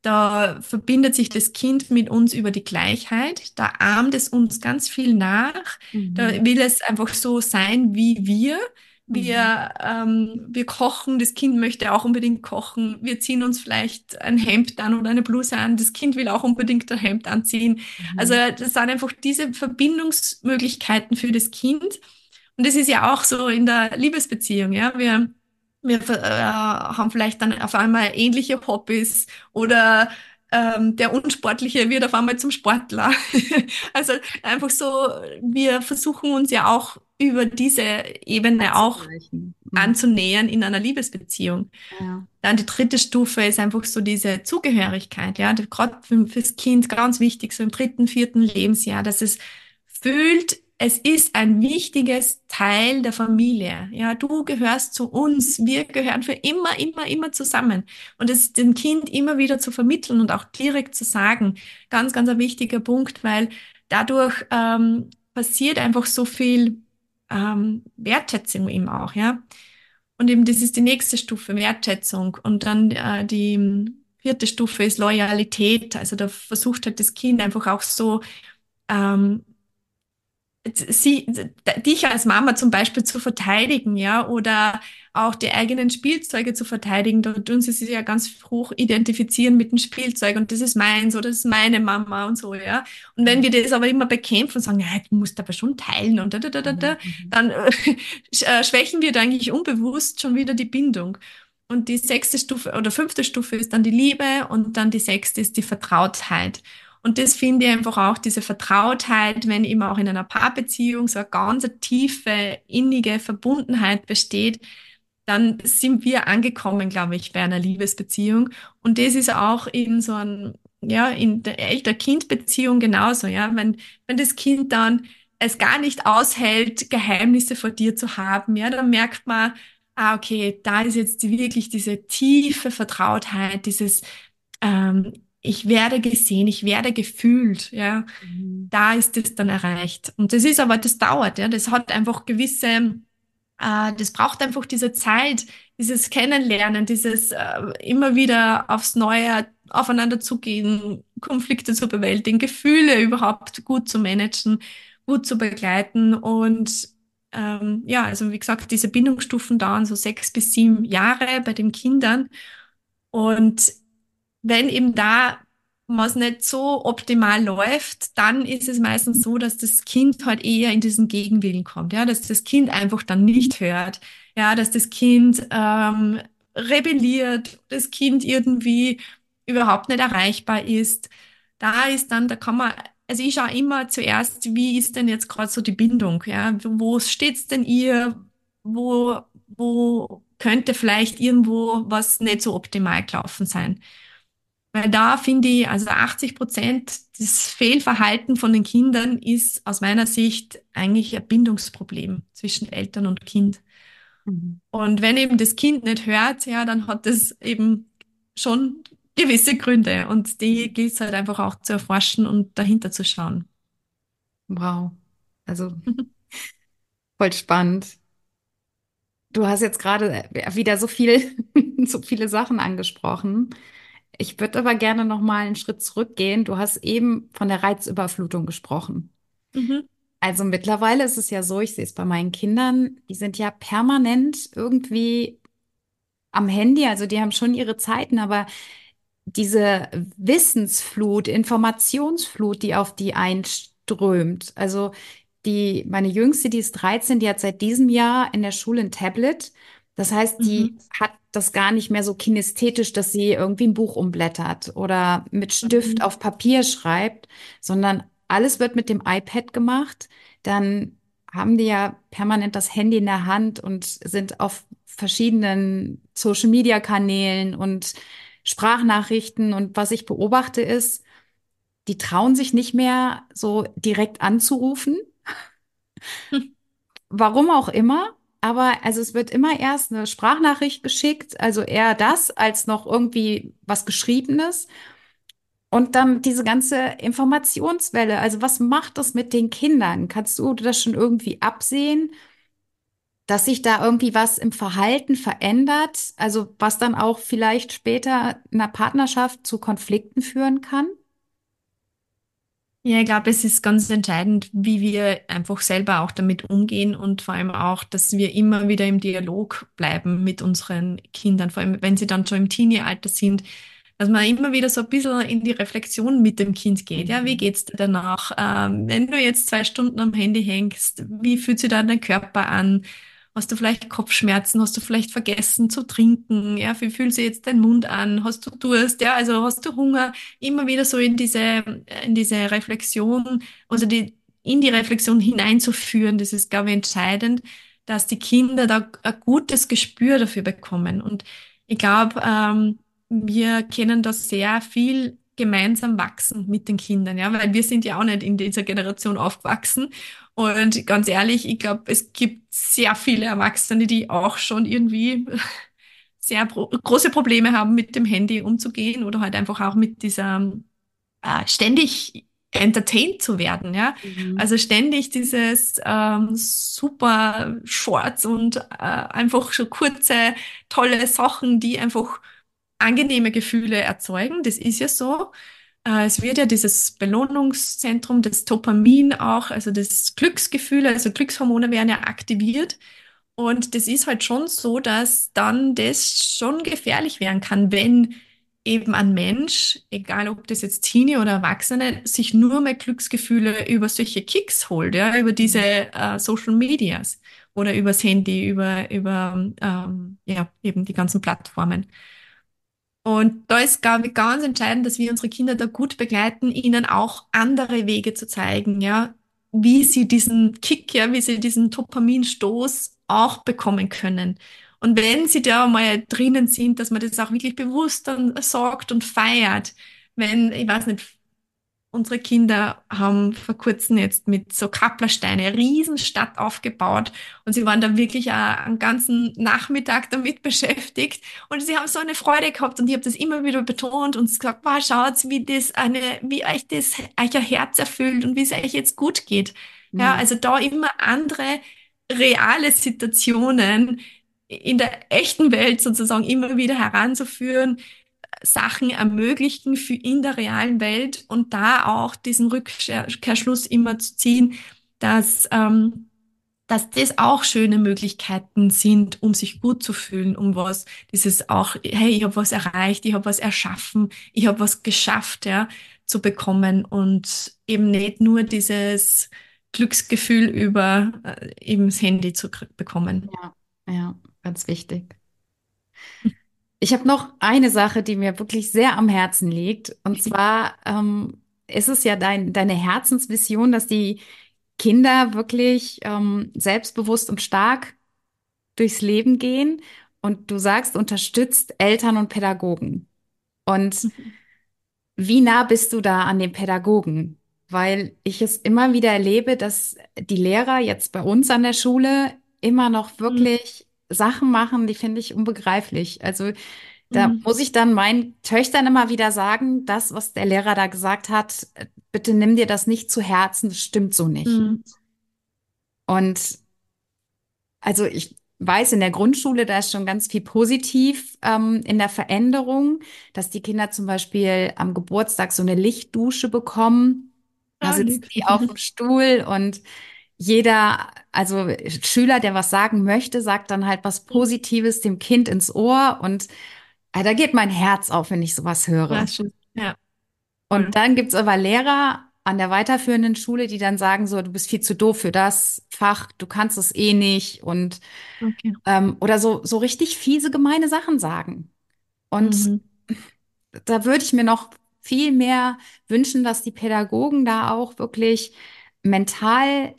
Da verbindet sich das Kind mit uns über die Gleichheit. Da ahmt es uns ganz viel nach. Da Mhm. will es einfach so sein wie wir. Mhm. Wir, ähm, wir kochen, das Kind möchte auch unbedingt kochen. Wir ziehen uns vielleicht ein Hemd an oder eine Bluse an. Das Kind will auch unbedingt ein Hemd anziehen. Also Mhm. das sind einfach diese Verbindungsmöglichkeiten für das Kind. Und das ist ja auch so in der Liebesbeziehung, ja. Wir, wir äh, haben vielleicht dann auf einmal ähnliche Hobbys oder ähm, der Unsportliche wird auf einmal zum Sportler. Also einfach so, wir versuchen uns ja auch über diese Ebene auch. Mhm. anzunähern in einer Liebesbeziehung. Ja. Dann die dritte Stufe ist einfach so diese Zugehörigkeit, ja, gerade für, fürs Kind ganz wichtig, so im dritten, vierten Lebensjahr, dass es fühlt, es ist ein wichtiges Teil der Familie. Ja, du gehörst zu uns. Wir gehören für immer, immer, immer zusammen. Und es dem Kind immer wieder zu vermitteln und auch direkt zu sagen, ganz, ganz ein wichtiger Punkt, weil dadurch ähm, passiert einfach so viel ähm, Wertschätzung ihm auch, ja. Und eben das ist die nächste Stufe, Wertschätzung. Und dann äh, die vierte Stufe ist Loyalität. Also da versucht halt das Kind einfach auch so, ähm, sie, dich als Mama zum Beispiel zu verteidigen, ja, oder auch die eigenen Spielzeuge zu verteidigen. Da tun sie sich ja ganz hoch identifizieren mit dem Spielzeug und das ist meins oder das ist meine Mama und so, ja. Und wenn wir das aber immer bekämpfen und sagen, ja, du musst aber schon teilen und da, da, da, da, da, Mhm. Mhm. dann äh, schwächen wir da eigentlich unbewusst schon wieder die Bindung. Und die sechste Stufe oder fünfte Stufe ist dann die Liebe und dann die sechste ist die Vertrautheit. Und das finde ich einfach auch, diese Vertrautheit, wenn eben auch in einer Paarbeziehung so eine ganz tiefe, innige Verbundenheit besteht, dann sind wir angekommen, glaube ich, bei einer Liebesbeziehung. Und das ist auch in so einem, ja, in der Elter-Kind-Beziehung genauso, ja. Wenn, wenn das Kind dann es gar nicht aushält, Geheimnisse vor dir zu haben, ja, dann merkt man, ah, okay, da ist jetzt wirklich diese tiefe Vertrautheit, dieses, ähm, ich werde gesehen, ich werde gefühlt, ja, Mhm. da ist es dann erreicht. Und das ist aber, das dauert, ja, das hat einfach gewisse, äh, das braucht einfach diese Zeit, dieses Kennenlernen, dieses äh, immer wieder aufs Neue aufeinander zugehen, Konflikte zu bewältigen, Gefühle überhaupt gut zu managen, gut zu begleiten und ähm, ja, also wie gesagt, diese Bindungsstufen dauern so sechs bis sieben Jahre bei den Kindern. Und wenn eben da was nicht so optimal läuft, dann ist es meistens so, dass das Kind halt eher in diesen Gegenwillen kommt, ja, dass das Kind einfach dann nicht hört, ja, dass das Kind ähm, rebelliert, das Kind irgendwie überhaupt nicht erreichbar ist. Da ist dann, da kann man, also ich schaue immer zuerst, wie ist denn jetzt gerade so die Bindung, ja, wo steht's denn ihr, wo, wo könnte vielleicht irgendwo was nicht so optimal gelaufen sein. Weil da finde ich, also 80 Prozent des Fehlverhalten von den Kindern ist aus meiner Sicht eigentlich ein Bindungsproblem zwischen Eltern und Kind. Mhm. Und wenn eben das Kind nicht hört, ja, dann hat das eben schon gewisse Gründe. Und die gilt es halt einfach auch zu erforschen und dahinter zu schauen. Wow. Also voll spannend. Du hast jetzt gerade wieder so viel, so viele Sachen angesprochen. Ich würde aber gerne noch mal einen Schritt zurückgehen. Du hast eben von der Reizüberflutung gesprochen. Mhm. Also mittlerweile ist es ja so, ich sehe es bei meinen Kindern, die sind ja permanent irgendwie am Handy. Also die haben schon ihre Zeiten, aber diese Wissensflut, Informationsflut, die auf die einströmt, strömt. Also die, meine Jüngste, die ist 13, die hat seit diesem Jahr in der Schule ein Tablet. Das heißt, die Mhm. hat das gar nicht mehr so kinästhetisch, dass sie irgendwie ein Buch umblättert oder mit Stift Mhm. auf Papier schreibt, sondern alles wird mit dem iPad gemacht. Dann haben die ja permanent das Handy in der Hand und sind auf verschiedenen Social-Media-Kanälen und Sprachnachrichten. Und was ich beobachte ist, die trauen sich nicht mehr so direkt anzurufen, warum auch immer. Aber also es wird immer erst eine Sprachnachricht geschickt, also eher das als noch irgendwie was Geschriebenes. Und dann diese ganze Informationswelle. Also was macht das mit den Kindern? Kannst du das schon irgendwie absehen, dass sich da irgendwie was im Verhalten verändert? Also was dann auch vielleicht später in einer Partnerschaft zu Konflikten führen kann? Ja, ich glaube, es ist ganz entscheidend, wie wir einfach selber auch damit umgehen und vor allem auch, dass wir immer wieder im Dialog bleiben mit unseren Kindern, vor allem wenn sie dann schon im Teenie-Alter sind, dass man immer wieder so ein bisschen in die Reflexion mit dem Kind geht. Ja, wie Mhm. geht's dir danach? Ähm, wenn du jetzt zwei Stunden am Handy hängst, wie fühlt sich dann dein Körper an? Hast du vielleicht Kopfschmerzen? Hast du vielleicht vergessen zu trinken? Ja, wie fühlt sich jetzt dein Mund an? Hast du Durst? Ja, also hast du Hunger? immer wieder so in diese, in diese Reflexion, also die, in die Reflexion hineinzuführen, das ist, glaube ich, entscheidend, dass die Kinder da ein gutes Gespür dafür bekommen. Und ich glaube, ähm, wir können da sehr viel gemeinsam wachsen mit den Kindern, ja, weil wir sind ja auch nicht in dieser Generation aufgewachsen. Und ganz ehrlich, ich glaube, es gibt sehr viele Erwachsene, die auch schon irgendwie sehr pro große Probleme haben, mit dem Handy umzugehen oder halt einfach auch mit dieser äh, ständig entertained zu werden, ja. Mhm. Also ständig dieses ähm, super Shorts und äh, einfach so kurze, tolle Sachen, die einfach angenehme Gefühle erzeugen. Das ist ja so. Äh, es wird ja dieses Belohnungszentrum, das Dopamin auch, also das Glücksgefühl, also Glückshormone werden ja aktiviert. Und das ist halt schon so, dass dann das schon gefährlich werden kann, wenn eben ein Mensch, egal ob das jetzt Teenie oder Erwachsene, sich nur mehr Glücksgefühle über solche Kicks holt, ja, über diese äh, Social Medias oder übers Handy, über, über ähm, ja, eben die ganzen Plattformen. Und da ist, glaube ich, ganz entscheidend, dass wir unsere Kinder da gut begleiten, ihnen auch andere Wege zu zeigen, ja, wie sie diesen Kick, ja, wie sie diesen Dopaminstoß auch bekommen können. Und wenn sie da mal drinnen sind, dass man das auch wirklich bewusst dann sorgt und feiert. Wenn, ich weiß nicht, Unsere Kinder haben vor kurzem jetzt mit so Kapplersteine eine Riesenstadt aufgebaut und sie waren da wirklich auch einen ganzen Nachmittag damit beschäftigt und sie haben so eine Freude gehabt und ich habe das immer wieder betont und gesagt, wow, schaut, wie das eine, wie euch das euer Herz erfüllt und wie es euch jetzt gut geht. Ja, Ja. also da immer andere reale Situationen in der echten Welt sozusagen immer wieder heranzuführen, Sachen ermöglichen für in der realen Welt und da auch diesen Rückkehrschluss immer zu ziehen, dass, ähm, dass das auch schöne Möglichkeiten sind, um sich gut zu fühlen, um was, dieses auch, hey, ich habe was erreicht, ich habe was erschaffen, ich habe was geschafft, ja, zu bekommen und eben nicht nur dieses Glücksgefühl über äh, eben das Handy zu bekommen. Ja, ja, ganz wichtig. Ich habe noch eine Sache, die mir wirklich sehr am Herzen liegt. Und zwar ähm, ist es ja dein, deine Herzensvision, dass die Kinder wirklich ähm, selbstbewusst und stark durchs Leben gehen. Und du sagst, unterstützt Eltern und Pädagogen. Und wie nah bist du da an den Pädagogen? Weil ich es immer wieder erlebe, dass die Lehrer jetzt bei uns an der Schule immer noch Mhm. wirklich Sachen machen, die finde ich unbegreiflich. Also da Mhm. muss ich dann meinen Töchtern immer wieder sagen, das, was der Lehrer da gesagt hat, äh, bitte nimm dir das nicht zu Herzen, das stimmt so nicht. Mhm. Und also ich weiß, in der Grundschule, da ist schon ganz viel positiv ähm, in der Veränderung, dass die Kinder zum Beispiel am Geburtstag so eine Lichtdusche bekommen. Da Ah, sitzen die auf dem Stuhl und jeder, also Schüler, der was sagen möchte, sagt dann halt was Positives dem Kind ins Ohr und äh, da geht mein Herz auf, wenn ich sowas Ja, höre. Ja, Und voll. dann gibt's aber Lehrer, an der weiterführenden Schule, die dann sagen so, du bist viel zu doof für das Fach, du kannst es eh nicht und Okay. ähm, oder so so richtig fiese, gemeine Sachen sagen. Und Mhm. da würde ich mir noch viel mehr wünschen, dass die Pädagogen da auch wirklich mental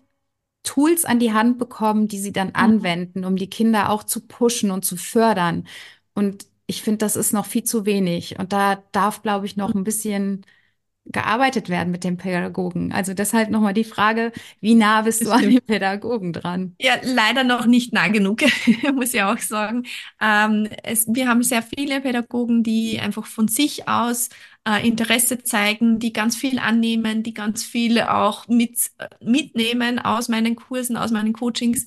Tools an die Hand bekommen, die sie dann Mhm. anwenden, um die Kinder auch zu pushen und zu fördern. Und ich finde, das ist noch viel zu wenig. Und da darf, glaube ich, noch ein bisschen gearbeitet werden mit den Pädagogen. Also deshalb nochmal die Frage, wie nah bist du Das an stimmt. den Pädagogen dran? Ja, leider noch nicht nah genug, muss ich auch sagen. Ähm, es, wir haben sehr viele Pädagogen, die einfach von sich aus äh, Interesse zeigen, die ganz viel annehmen, die ganz viel auch mit, äh, mitnehmen aus meinen Kursen, aus meinen Coachings.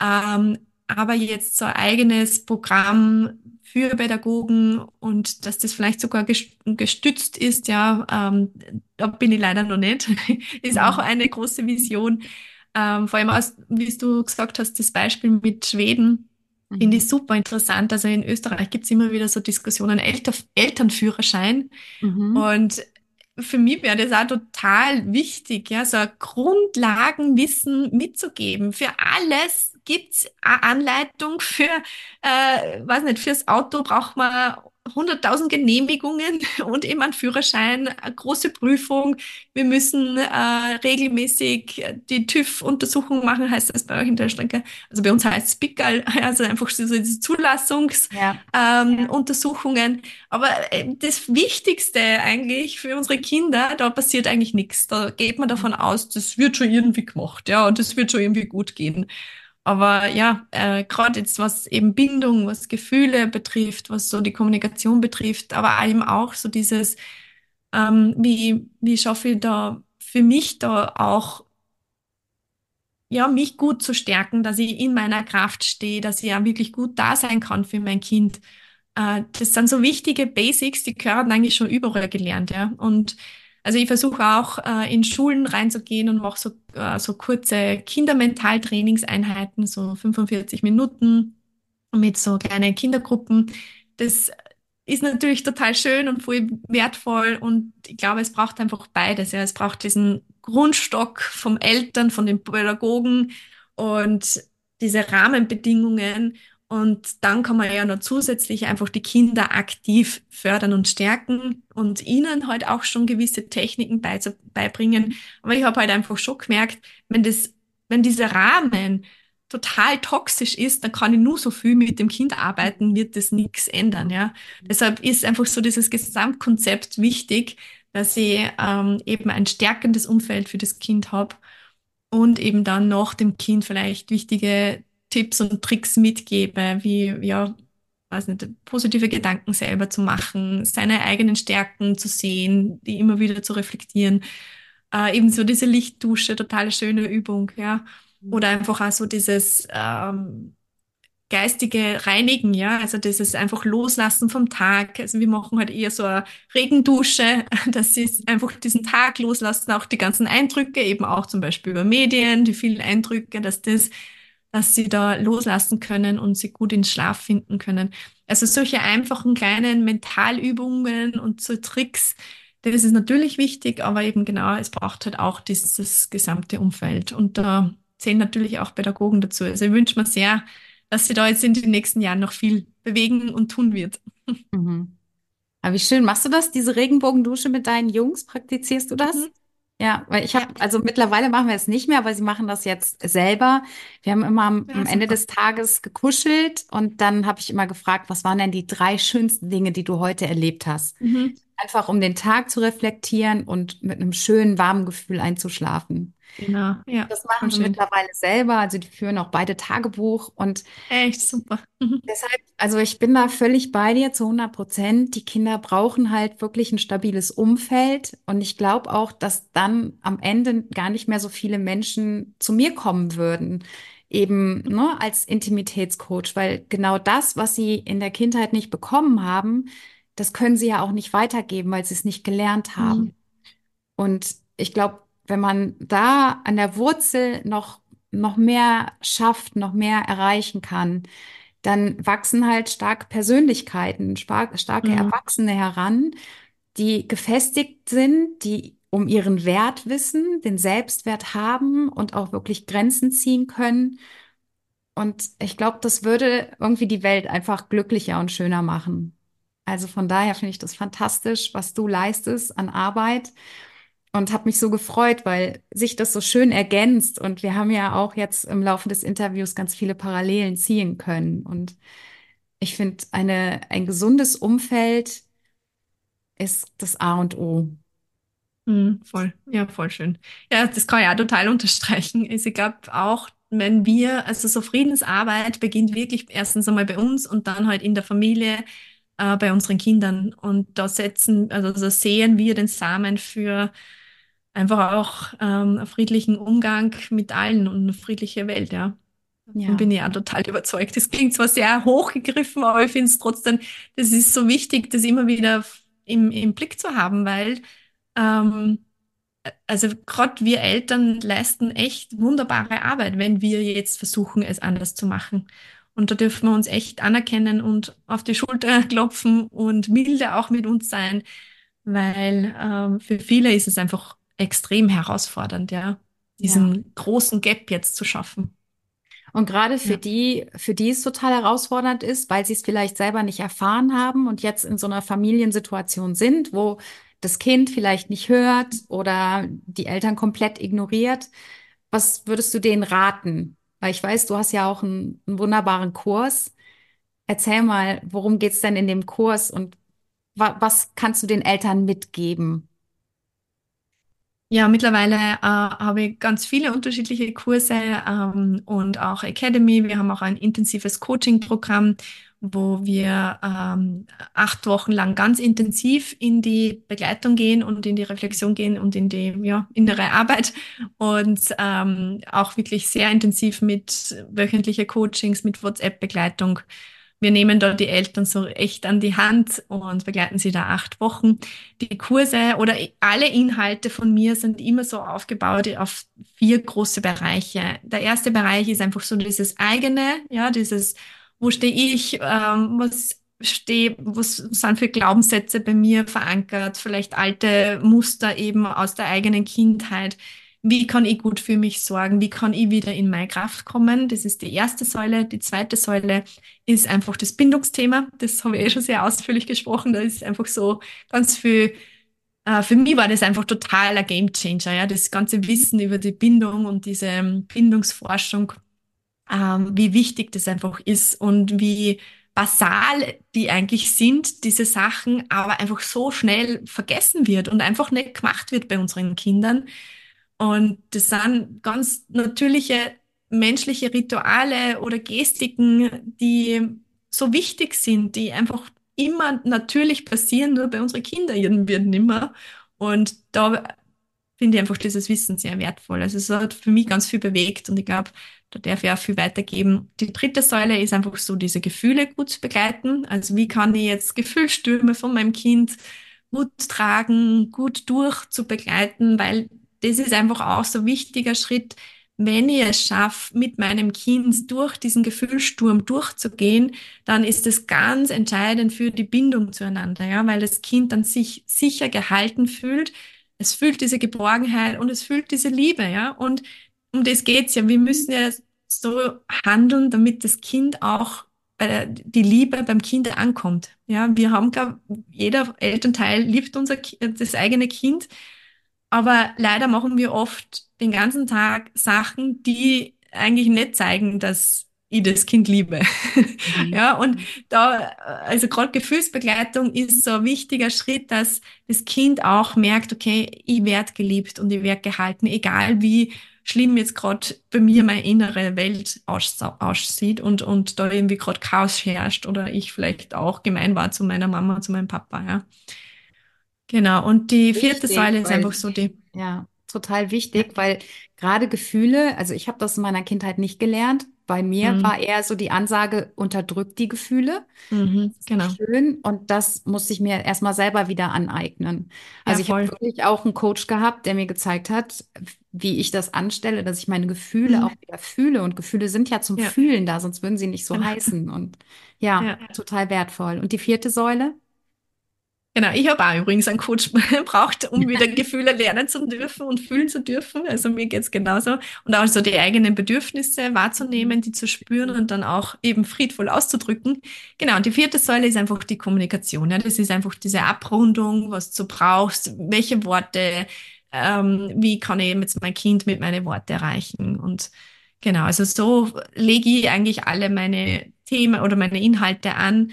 Ähm, aber jetzt so ein eigenes Programm für Pädagogen und dass das vielleicht sogar ges- gestützt ist, ja, ähm, da bin ich leider noch nicht. Ist auch eine große Vision. Ähm, vor allem aus, wie du gesagt hast, das Beispiel mit Schweden finde Mhm. ich super interessant. Also in Österreich gibt es immer wieder so Diskussionen, Elter Elternführerschein. Mhm. Und für mich wäre das auch total wichtig, ja, so ein Grundlagenwissen mitzugeben. Für alles gibt's eine Anleitung. Für, äh, weiß nicht, fürs Auto braucht man hunderttausend Genehmigungen und eben einen Führerschein, eine große Prüfung. Wir müssen äh, regelmäßig die TÜV-Untersuchung machen, heißt das bei euch in der Strecke. Also bei uns heißt es PICAL, also einfach so diese Zulassungs Ja. ähm. Aber äh, das Wichtigste eigentlich für unsere Kinder, da passiert eigentlich nichts. Da geht man davon aus, das wird schon irgendwie gemacht, ja, und das wird schon irgendwie gut gehen. Aber ja, äh, gerade jetzt was eben Bindung, was Gefühle betrifft, was so die Kommunikation betrifft, aber eben auch so dieses, ähm, wie, wie schaffe ich da für mich da auch ja, mich gut zu stärken, dass ich in meiner Kraft stehe, dass ich ja wirklich gut da sein kann für mein Kind. Äh, das sind so wichtige Basics, die gehören eigentlich schon überall gelernt, ja. Und also ich versuche auch äh, in Schulen reinzugehen und mache so, äh, so kurze Kindermentaltrainingseinheiten, so 45 Minuten mit so kleinen Kindergruppen. Das ist natürlich total schön und voll wertvoll und ich glaube, es braucht einfach beides. Ja. Es braucht diesen Grundstock vom Eltern, von den Pädagogen und diese Rahmenbedingungen. Und dann kann man ja noch zusätzlich einfach die Kinder aktiv fördern und stärken und ihnen halt auch schon gewisse Techniken beibringen. Aber ich habe halt einfach schon gemerkt, wenn das, wenn dieser Rahmen total toxisch ist, dann kann ich nur so viel mit dem Kind arbeiten, wird das nichts ändern, ja. Deshalb ist einfach so dieses Gesamtkonzept wichtig, dass ich ähm, eben ein stärkendes Umfeld für das Kind habe und eben dann noch dem Kind vielleicht wichtige Tipps und Tricks mitgebe, wie, ja, weiß nicht, positive Gedanken selber zu machen, seine eigenen Stärken zu sehen, die immer wieder zu reflektieren. Äh, ebenso diese Lichtdusche, total schöne Übung, ja. Oder einfach auch so dieses ähm, geistige Reinigen, ja, also dieses einfach Loslassen vom Tag. Also wir machen halt eher so eine Regendusche, dass sie einfach diesen Tag loslassen, auch die ganzen Eindrücke, eben auch zum Beispiel über Medien, die vielen Eindrücke, dass das, dass sie da loslassen können und sie gut ins Schlaf finden können. Also solche einfachen kleinen Mentalübungen und so Tricks, das ist natürlich wichtig, aber eben genau, es braucht halt auch dieses gesamte Umfeld. Und da zählen natürlich auch Pädagogen dazu. Also ich wünsche mir sehr, dass sie da jetzt in den nächsten Jahren noch viel bewegen und tun wird. Mhm. Aber wie schön, machst du das, diese Regenbogendusche mit deinen Jungs? Praktizierst du das? Mhm. Ja, weil ich Ja, habe, also mittlerweile machen wir es nicht mehr, aber sie machen das jetzt selber. Wir haben immer am, ja, am Ende des Tages gekuschelt und dann habe ich immer gefragt, was waren denn die drei schönsten Dinge, die du heute erlebt hast? Mhm. Einfach um den Tag zu reflektieren und mit einem schönen, warmen Gefühl einzuschlafen. Genau, ja, Das machen schön. mittlerweile selber, also die führen auch beide Tagebuch und Echt super. Mhm. Deshalb, also ich bin da völlig bei dir zu 100 Prozent. Die Kinder brauchen halt wirklich ein stabiles Umfeld. Und ich glaube auch, dass dann am Ende gar nicht mehr so viele Menschen zu mir kommen würden, eben, ne, als Intimitätscoach, weil genau das, was sie in der Kindheit nicht bekommen haben, das können sie ja auch nicht weitergeben, weil sie es nicht gelernt Mhm. haben. Und ich glaube, wenn man da an der Wurzel noch, noch mehr schafft, noch mehr erreichen kann, dann wachsen halt starke Persönlichkeiten, starke Mhm. Erwachsene heran, die gefestigt sind, die um ihren Wert wissen, den Selbstwert haben und auch wirklich Grenzen ziehen können. Und ich glaube, das würde irgendwie die Welt einfach glücklicher und schöner machen. Also von daher finde ich das fantastisch, was du leistest an Arbeit und habe mich so gefreut, weil sich das so schön ergänzt und wir haben ja auch jetzt im Laufe des Interviews ganz viele Parallelen ziehen können und ich finde eine ein gesundes Umfeld ist das A und O. Mhm, voll, ja, voll schön. Ja, das kann ich auch total unterstreichen. Also ich glaube auch, wenn wir, also so Friedensarbeit beginnt wirklich erstens einmal bei uns und dann halt in der Familie, äh, bei unseren Kindern. Und da setzen, also da sehen wir den Samen für einfach auch ähm, einen friedlichen Umgang mit allen und eine friedliche Welt, ja. Ja, bin ich auch total überzeugt. Das klingt zwar sehr hochgegriffen, aber ich finde es trotzdem, das ist so wichtig, das immer wieder im, im Blick zu haben, weil ähm, also gerade wir Eltern leisten echt wunderbare Arbeit, wenn wir jetzt versuchen, es anders zu machen. Und da dürfen wir uns echt anerkennen und auf die Schulter klopfen und milde auch mit uns sein, weil ähm, für viele ist es einfach extrem herausfordernd, ja, ja. diesen großen Gap jetzt zu schaffen. Und gerade für Ja. die, für die es total herausfordernd ist, weil sie es vielleicht selber nicht erfahren haben und jetzt in so einer Familiensituation sind, wo das Kind vielleicht nicht hört oder die Eltern komplett ignoriert, was würdest du denen raten? Weil ich weiß, du hast ja auch einen, einen wunderbaren Kurs. Erzähl mal, worum geht's denn in dem Kurs und wa was kannst du den Eltern mitgeben? Ja, mittlerweile äh, habe ich ganz viele unterschiedliche Kurse ähm, und auch Academy. Wir haben auch ein intensives Coaching-Programm, wo wir ähm, acht Wochen lang ganz intensiv in die Begleitung gehen und in die Reflexion gehen und in die ja, innere Arbeit und ähm, auch wirklich sehr intensiv mit wöchentliche Coachings, mit WhatsApp-Begleitung. Wir nehmen da die Eltern so echt an die Hand und begleiten sie da acht Wochen. Die Kurse oder alle Inhalte von mir sind immer so aufgebaut auf vier große Bereiche. Der erste Bereich ist einfach so dieses eigene, ja, dieses, wo stehe ich, ähm, was stehe, was sind für Glaubenssätze bei mir verankert, vielleicht alte Muster eben aus der eigenen Kindheit. Wie kann ich gut für mich sorgen? Wie kann ich wieder in meine Kraft kommen? Das ist die erste Säule. Die zweite Säule ist einfach das Bindungsthema. Das habe ich eh schon sehr ausführlich gesprochen. Da ist einfach so ganz viel äh, für mich war das einfach total ein Gamechanger, ja, das ganze Wissen über die Bindung und diese ähm, Bindungsforschung, ähm, wie wichtig das einfach ist und wie basal die eigentlich sind, diese Sachen, aber einfach so schnell vergessen wird und einfach nicht gemacht wird bei unseren Kindern. Und das sind ganz natürliche menschliche Rituale oder Gestiken, die so wichtig sind, die einfach immer natürlich passieren, nur bei unseren Kindern irgendwie nimmer. Und da finde ich einfach dieses Wissen sehr wertvoll. Also es hat für mich ganz viel bewegt und ich glaube, da darf ich auch viel weitergeben. Die dritte Säule ist einfach so, diese Gefühle gut zu begleiten. Also wie kann ich jetzt Gefühlsstürme von meinem Kind gut tragen, gut durch zu begleiten, weil das ist einfach auch so ein wichtiger Schritt, wenn ich es schaffe, mit meinem Kind durch diesen Gefühlssturm durchzugehen, dann ist es ganz entscheidend für die Bindung zueinander, ja, weil das Kind dann sich sicher gehalten fühlt. Es fühlt diese Geborgenheit und es fühlt diese Liebe, ja. Und um das geht's ja. Wir müssen ja so handeln, damit das Kind auch bei der, die Liebe beim Kind ankommt. Ja, wir haben, glaub, jeder Elternteil liebt unser, das eigene Kind. Aber leider machen wir oft den ganzen Tag Sachen, die eigentlich nicht zeigen, dass ich das Kind liebe. Mhm. Ja, und da, also gerade Gefühlsbegleitung ist so ein wichtiger Schritt, dass das Kind auch merkt, okay, ich werde geliebt und ich werde gehalten, egal wie schlimm jetzt gerade bei mir meine innere Welt aussieht und, und da irgendwie gerade Chaos herrscht oder ich vielleicht auch gemein war zu meiner Mama, zu meinem Papa, ja. Genau. Und die vierte Wichtig, Säule ist einfach so die, Ja, total ja, wichtig, weil gerade Gefühle, also ich habe das in meiner Kindheit nicht gelernt. Bei mir mhm, war eher so die Ansage, unterdrückt die Gefühle. mhm, Das ist nicht genau. schön und das musste ich mir erstmal selber wieder aneignen. Ja, Also ich habe wirklich auch einen Coach gehabt, der mir gezeigt hat, wie ich das anstelle, dass ich meine Gefühle auch Mhm, wieder fühle. Und Gefühle sind ja zum ja, Fühlen da, sonst würden sie nicht so genau. heißen. Und ja, Ja. total wertvoll. Und die vierte Säule? Genau, ich habe auch übrigens einen Coach braucht, um wieder Gefühle lernen zu dürfen und fühlen zu dürfen. Also mir geht's genauso. Und auch so die eigenen Bedürfnisse wahrzunehmen, die zu spüren und dann auch eben friedvoll auszudrücken. Genau, und die vierte Säule ist einfach die Kommunikation. Ja, das ist einfach diese Abrundung, was du brauchst, welche Worte, ähm, wie kann ich jetzt mein Kind mit meinen Worten erreichen. Und genau, also so lege ich eigentlich alle meine Themen oder meine Inhalte an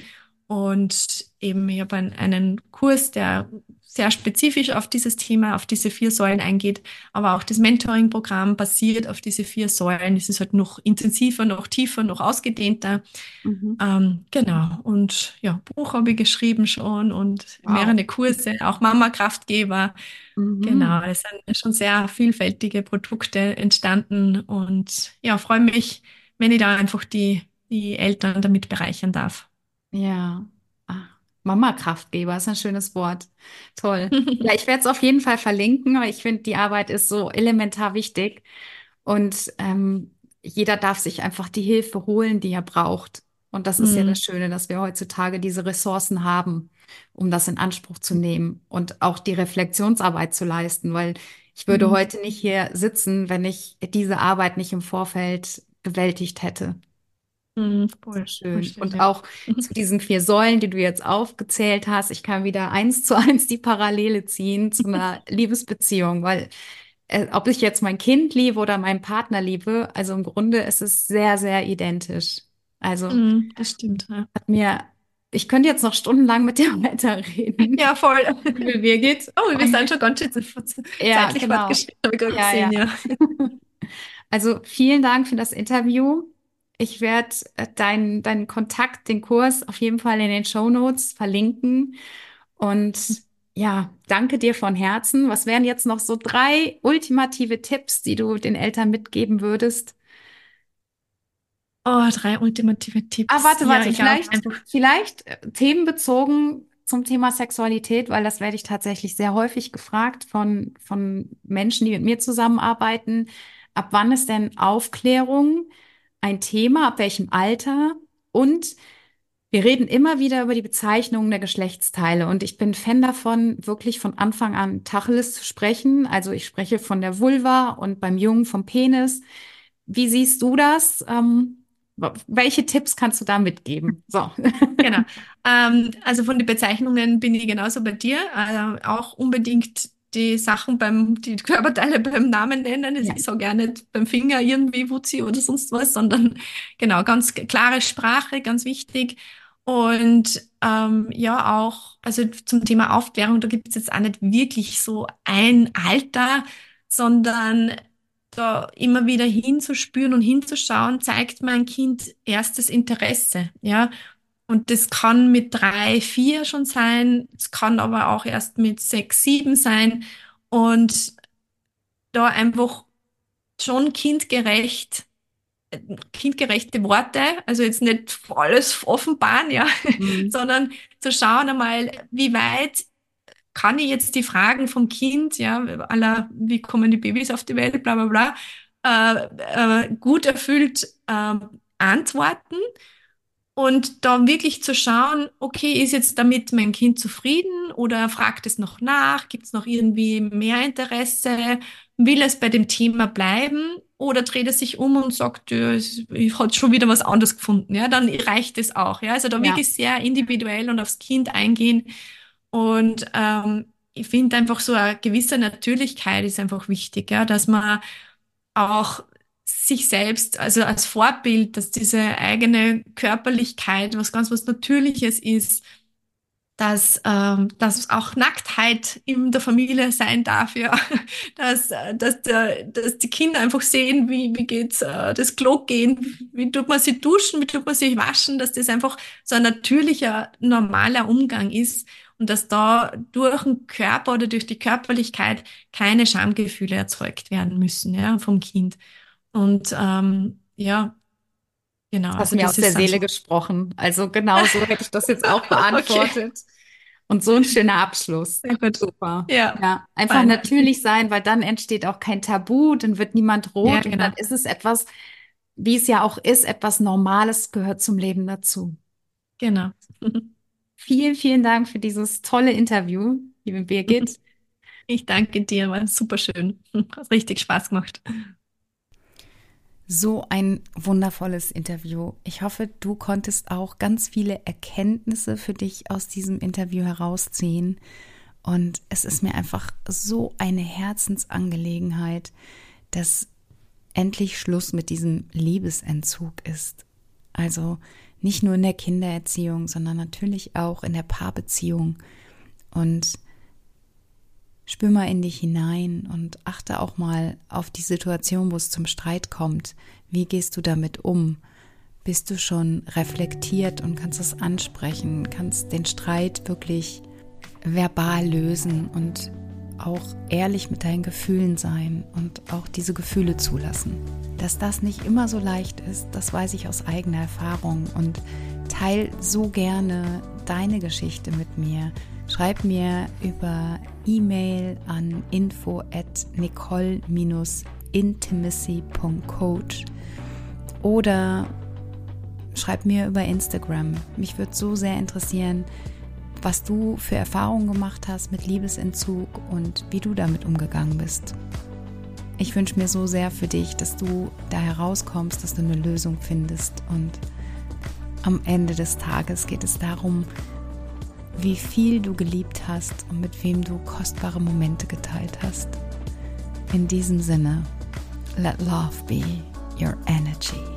und eben, ich habe einen, Kurs, der sehr spezifisch auf dieses Thema, auf diese vier Säulen eingeht, aber auch das Mentoring-Programm basiert auf diese vier Säulen. Es ist halt noch intensiver, noch tiefer, noch ausgedehnter. Mhm. Ähm, genau. Und ja, Buch habe ich geschrieben schon und wow. mehrere Kurse, auch Mama-Kraftgeber. Mhm. Genau, es sind schon sehr vielfältige Produkte entstanden und ja, freue mich, wenn ich da einfach die, die Eltern damit bereichern darf. Ja, ah, Mama-Kraftgeber ist ein schönes Wort. Toll. Ja, ich werde es auf jeden Fall verlinken, weil ich finde, die Arbeit ist so elementar wichtig. Und ähm, jeder darf sich einfach die Hilfe holen, die er braucht. Und das ist ja das mhm. Schöne, dass wir heutzutage diese Ressourcen haben, um das in Anspruch zu nehmen und auch die Reflexionsarbeit zu leisten, weil ich würde Mhm. heute nicht hier sitzen, wenn ich diese Arbeit nicht im Vorfeld bewältigt hätte. Mhm, voll, schön. schön. Und ja. auch zu diesen vier Säulen, die du jetzt aufgezählt hast, ich kann wieder eins zu eins die Parallele ziehen zu einer Liebesbeziehung, weil äh, ob ich jetzt mein Kind liebe oder meinen Partner liebe, also im Grunde ist es sehr, sehr identisch. Also mm, das stimmt. Ja. Hat mir, ich könnte jetzt noch stundenlang mit dir weiterreden. Ja, voll. Wie mir geht's. Oh, wir sind schon ganz schön ja, zeitlich genau. fortgeschritten, habe ich gerade ja, gesehen, ja. ja. Also vielen Dank für das Interview. Ich werde äh, deinen deinen Kontakt, den Kurs auf jeden Fall in den Show Notes verlinken. Und ja, danke dir von Herzen. Was wären jetzt noch so drei ultimative Tipps, die du den Eltern mitgeben würdest? Oh, drei ultimative Tipps. Ah, warte, warte, ja, vielleicht, vielleicht äh, themenbezogen zum Thema Sexualität, weil das werde ich tatsächlich sehr häufig gefragt von, von Menschen, die mit mir zusammenarbeiten. Ab wann ist denn Aufklärung ein Thema, ab welchem Alter und wir reden immer wieder über die Bezeichnungen der Geschlechtsteile und ich bin Fan davon, wirklich von Anfang an Tacheles zu sprechen. Also ich spreche von der Vulva und beim Jungen vom Penis. Wie siehst du das? Ähm, welche Tipps kannst du da mitgeben? So. Genau. Ähm, also von den Bezeichnungen bin ich genauso bei dir. Äh, auch unbedingt die Sachen beim, die Körperteile beim Namen nennen. Es ja. ist auch gar nicht beim Finger irgendwie Wutzi oder sonst was, sondern genau, ganz klare Sprache, ganz wichtig. Und ähm, ja, auch, also zum Thema Aufklärung, da gibt es jetzt auch nicht wirklich so ein Alter, sondern da immer wieder hinzuspüren und hinzuschauen, zeigt mein Kind erstes Interesse, ja. Und das kann mit drei, vier schon sein. Es kann aber auch erst mit sechs, sieben sein. Und da einfach schon kindgerecht, kindgerechte Worte, also jetzt nicht alles offenbaren, ja, mhm. sondern zu schauen einmal, wie weit kann ich jetzt die Fragen vom Kind, ja, aller, wie kommen die Babys auf die Welt, bla bla bla, äh, äh, gut erfüllt äh, antworten und da wirklich zu schauen, okay, ist jetzt damit mein Kind zufrieden oder fragt es noch nach? Gibt es noch irgendwie mehr Interesse? Will es bei dem Thema bleiben? Oder dreht es sich um und sagt, ich habe schon wieder was anderes gefunden? Ja, dann reicht es auch. Ja, also da ja. wirklich sehr individuell und aufs Kind eingehen. Und ähm, ich finde einfach so eine gewisse Natürlichkeit ist einfach wichtig, ja, dass man auch sich selbst, also als Vorbild, dass diese eigene Körperlichkeit was ganz was Natürliches ist, dass, ähm, dass auch Nacktheit in der Familie sein darf, ja, dass, dass, der, dass die Kinder einfach sehen, wie, wie geht's äh, das Klo gehen, wie tut man sich duschen, wie tut man sich waschen, dass das einfach so ein natürlicher, normaler Umgang ist und dass da durch den Körper oder durch die Körperlichkeit keine Schamgefühle erzeugt werden müssen, ja, vom Kind. Und ähm, ja, genau. Das hast also mir aus der Seele so gesprochen. Also genau so hätte ich das jetzt auch beantwortet. okay. Und so ein schöner Abschluss. Sehr gut. Super. Ja. ja. Einfach Fein. natürlich sein, weil dann entsteht auch kein Tabu, dann wird niemand rot ja, genau. und dann ist es etwas, wie es ja auch ist, etwas Normales gehört zum Leben dazu. Genau. vielen, vielen Dank für dieses tolle Interview, liebe Birgit. Ich danke dir, war super schön. Hat richtig Spaß gemacht. So ein wundervolles Interview. Ich hoffe, du konntest auch ganz viele Erkenntnisse für dich aus diesem Interview herausziehen. Und es ist mir einfach so eine Herzensangelegenheit, dass endlich Schluss mit diesem Liebesentzug ist. Also nicht nur in der Kindererziehung, sondern natürlich auch in der Paarbeziehung. Und spür mal in dich hinein und achte auch mal auf die Situation, wo es zum Streit kommt. Wie gehst du damit um? Bist du schon reflektiert und kannst es ansprechen, kannst den Streit wirklich verbal lösen und auch ehrlich mit deinen Gefühlen sein und auch diese Gefühle zulassen. Dass das nicht immer so leicht ist, das weiß ich aus eigener Erfahrung und teil so gerne deine Geschichte mit mir. Schreib mir über E-Mail an info at nicole-intimacy.coach oder schreib mir über Instagram. Mich würde so sehr interessieren, was du für Erfahrungen gemacht hast mit Liebesentzug und wie du damit umgegangen bist. Ich wünsche mir so sehr für dich, dass du da herauskommst, dass du eine Lösung findest und am Ende des Tages geht es darum, wie viel du geliebt hast und mit wem du kostbare Momente geteilt hast. In diesem Sinne, let love be your enemy.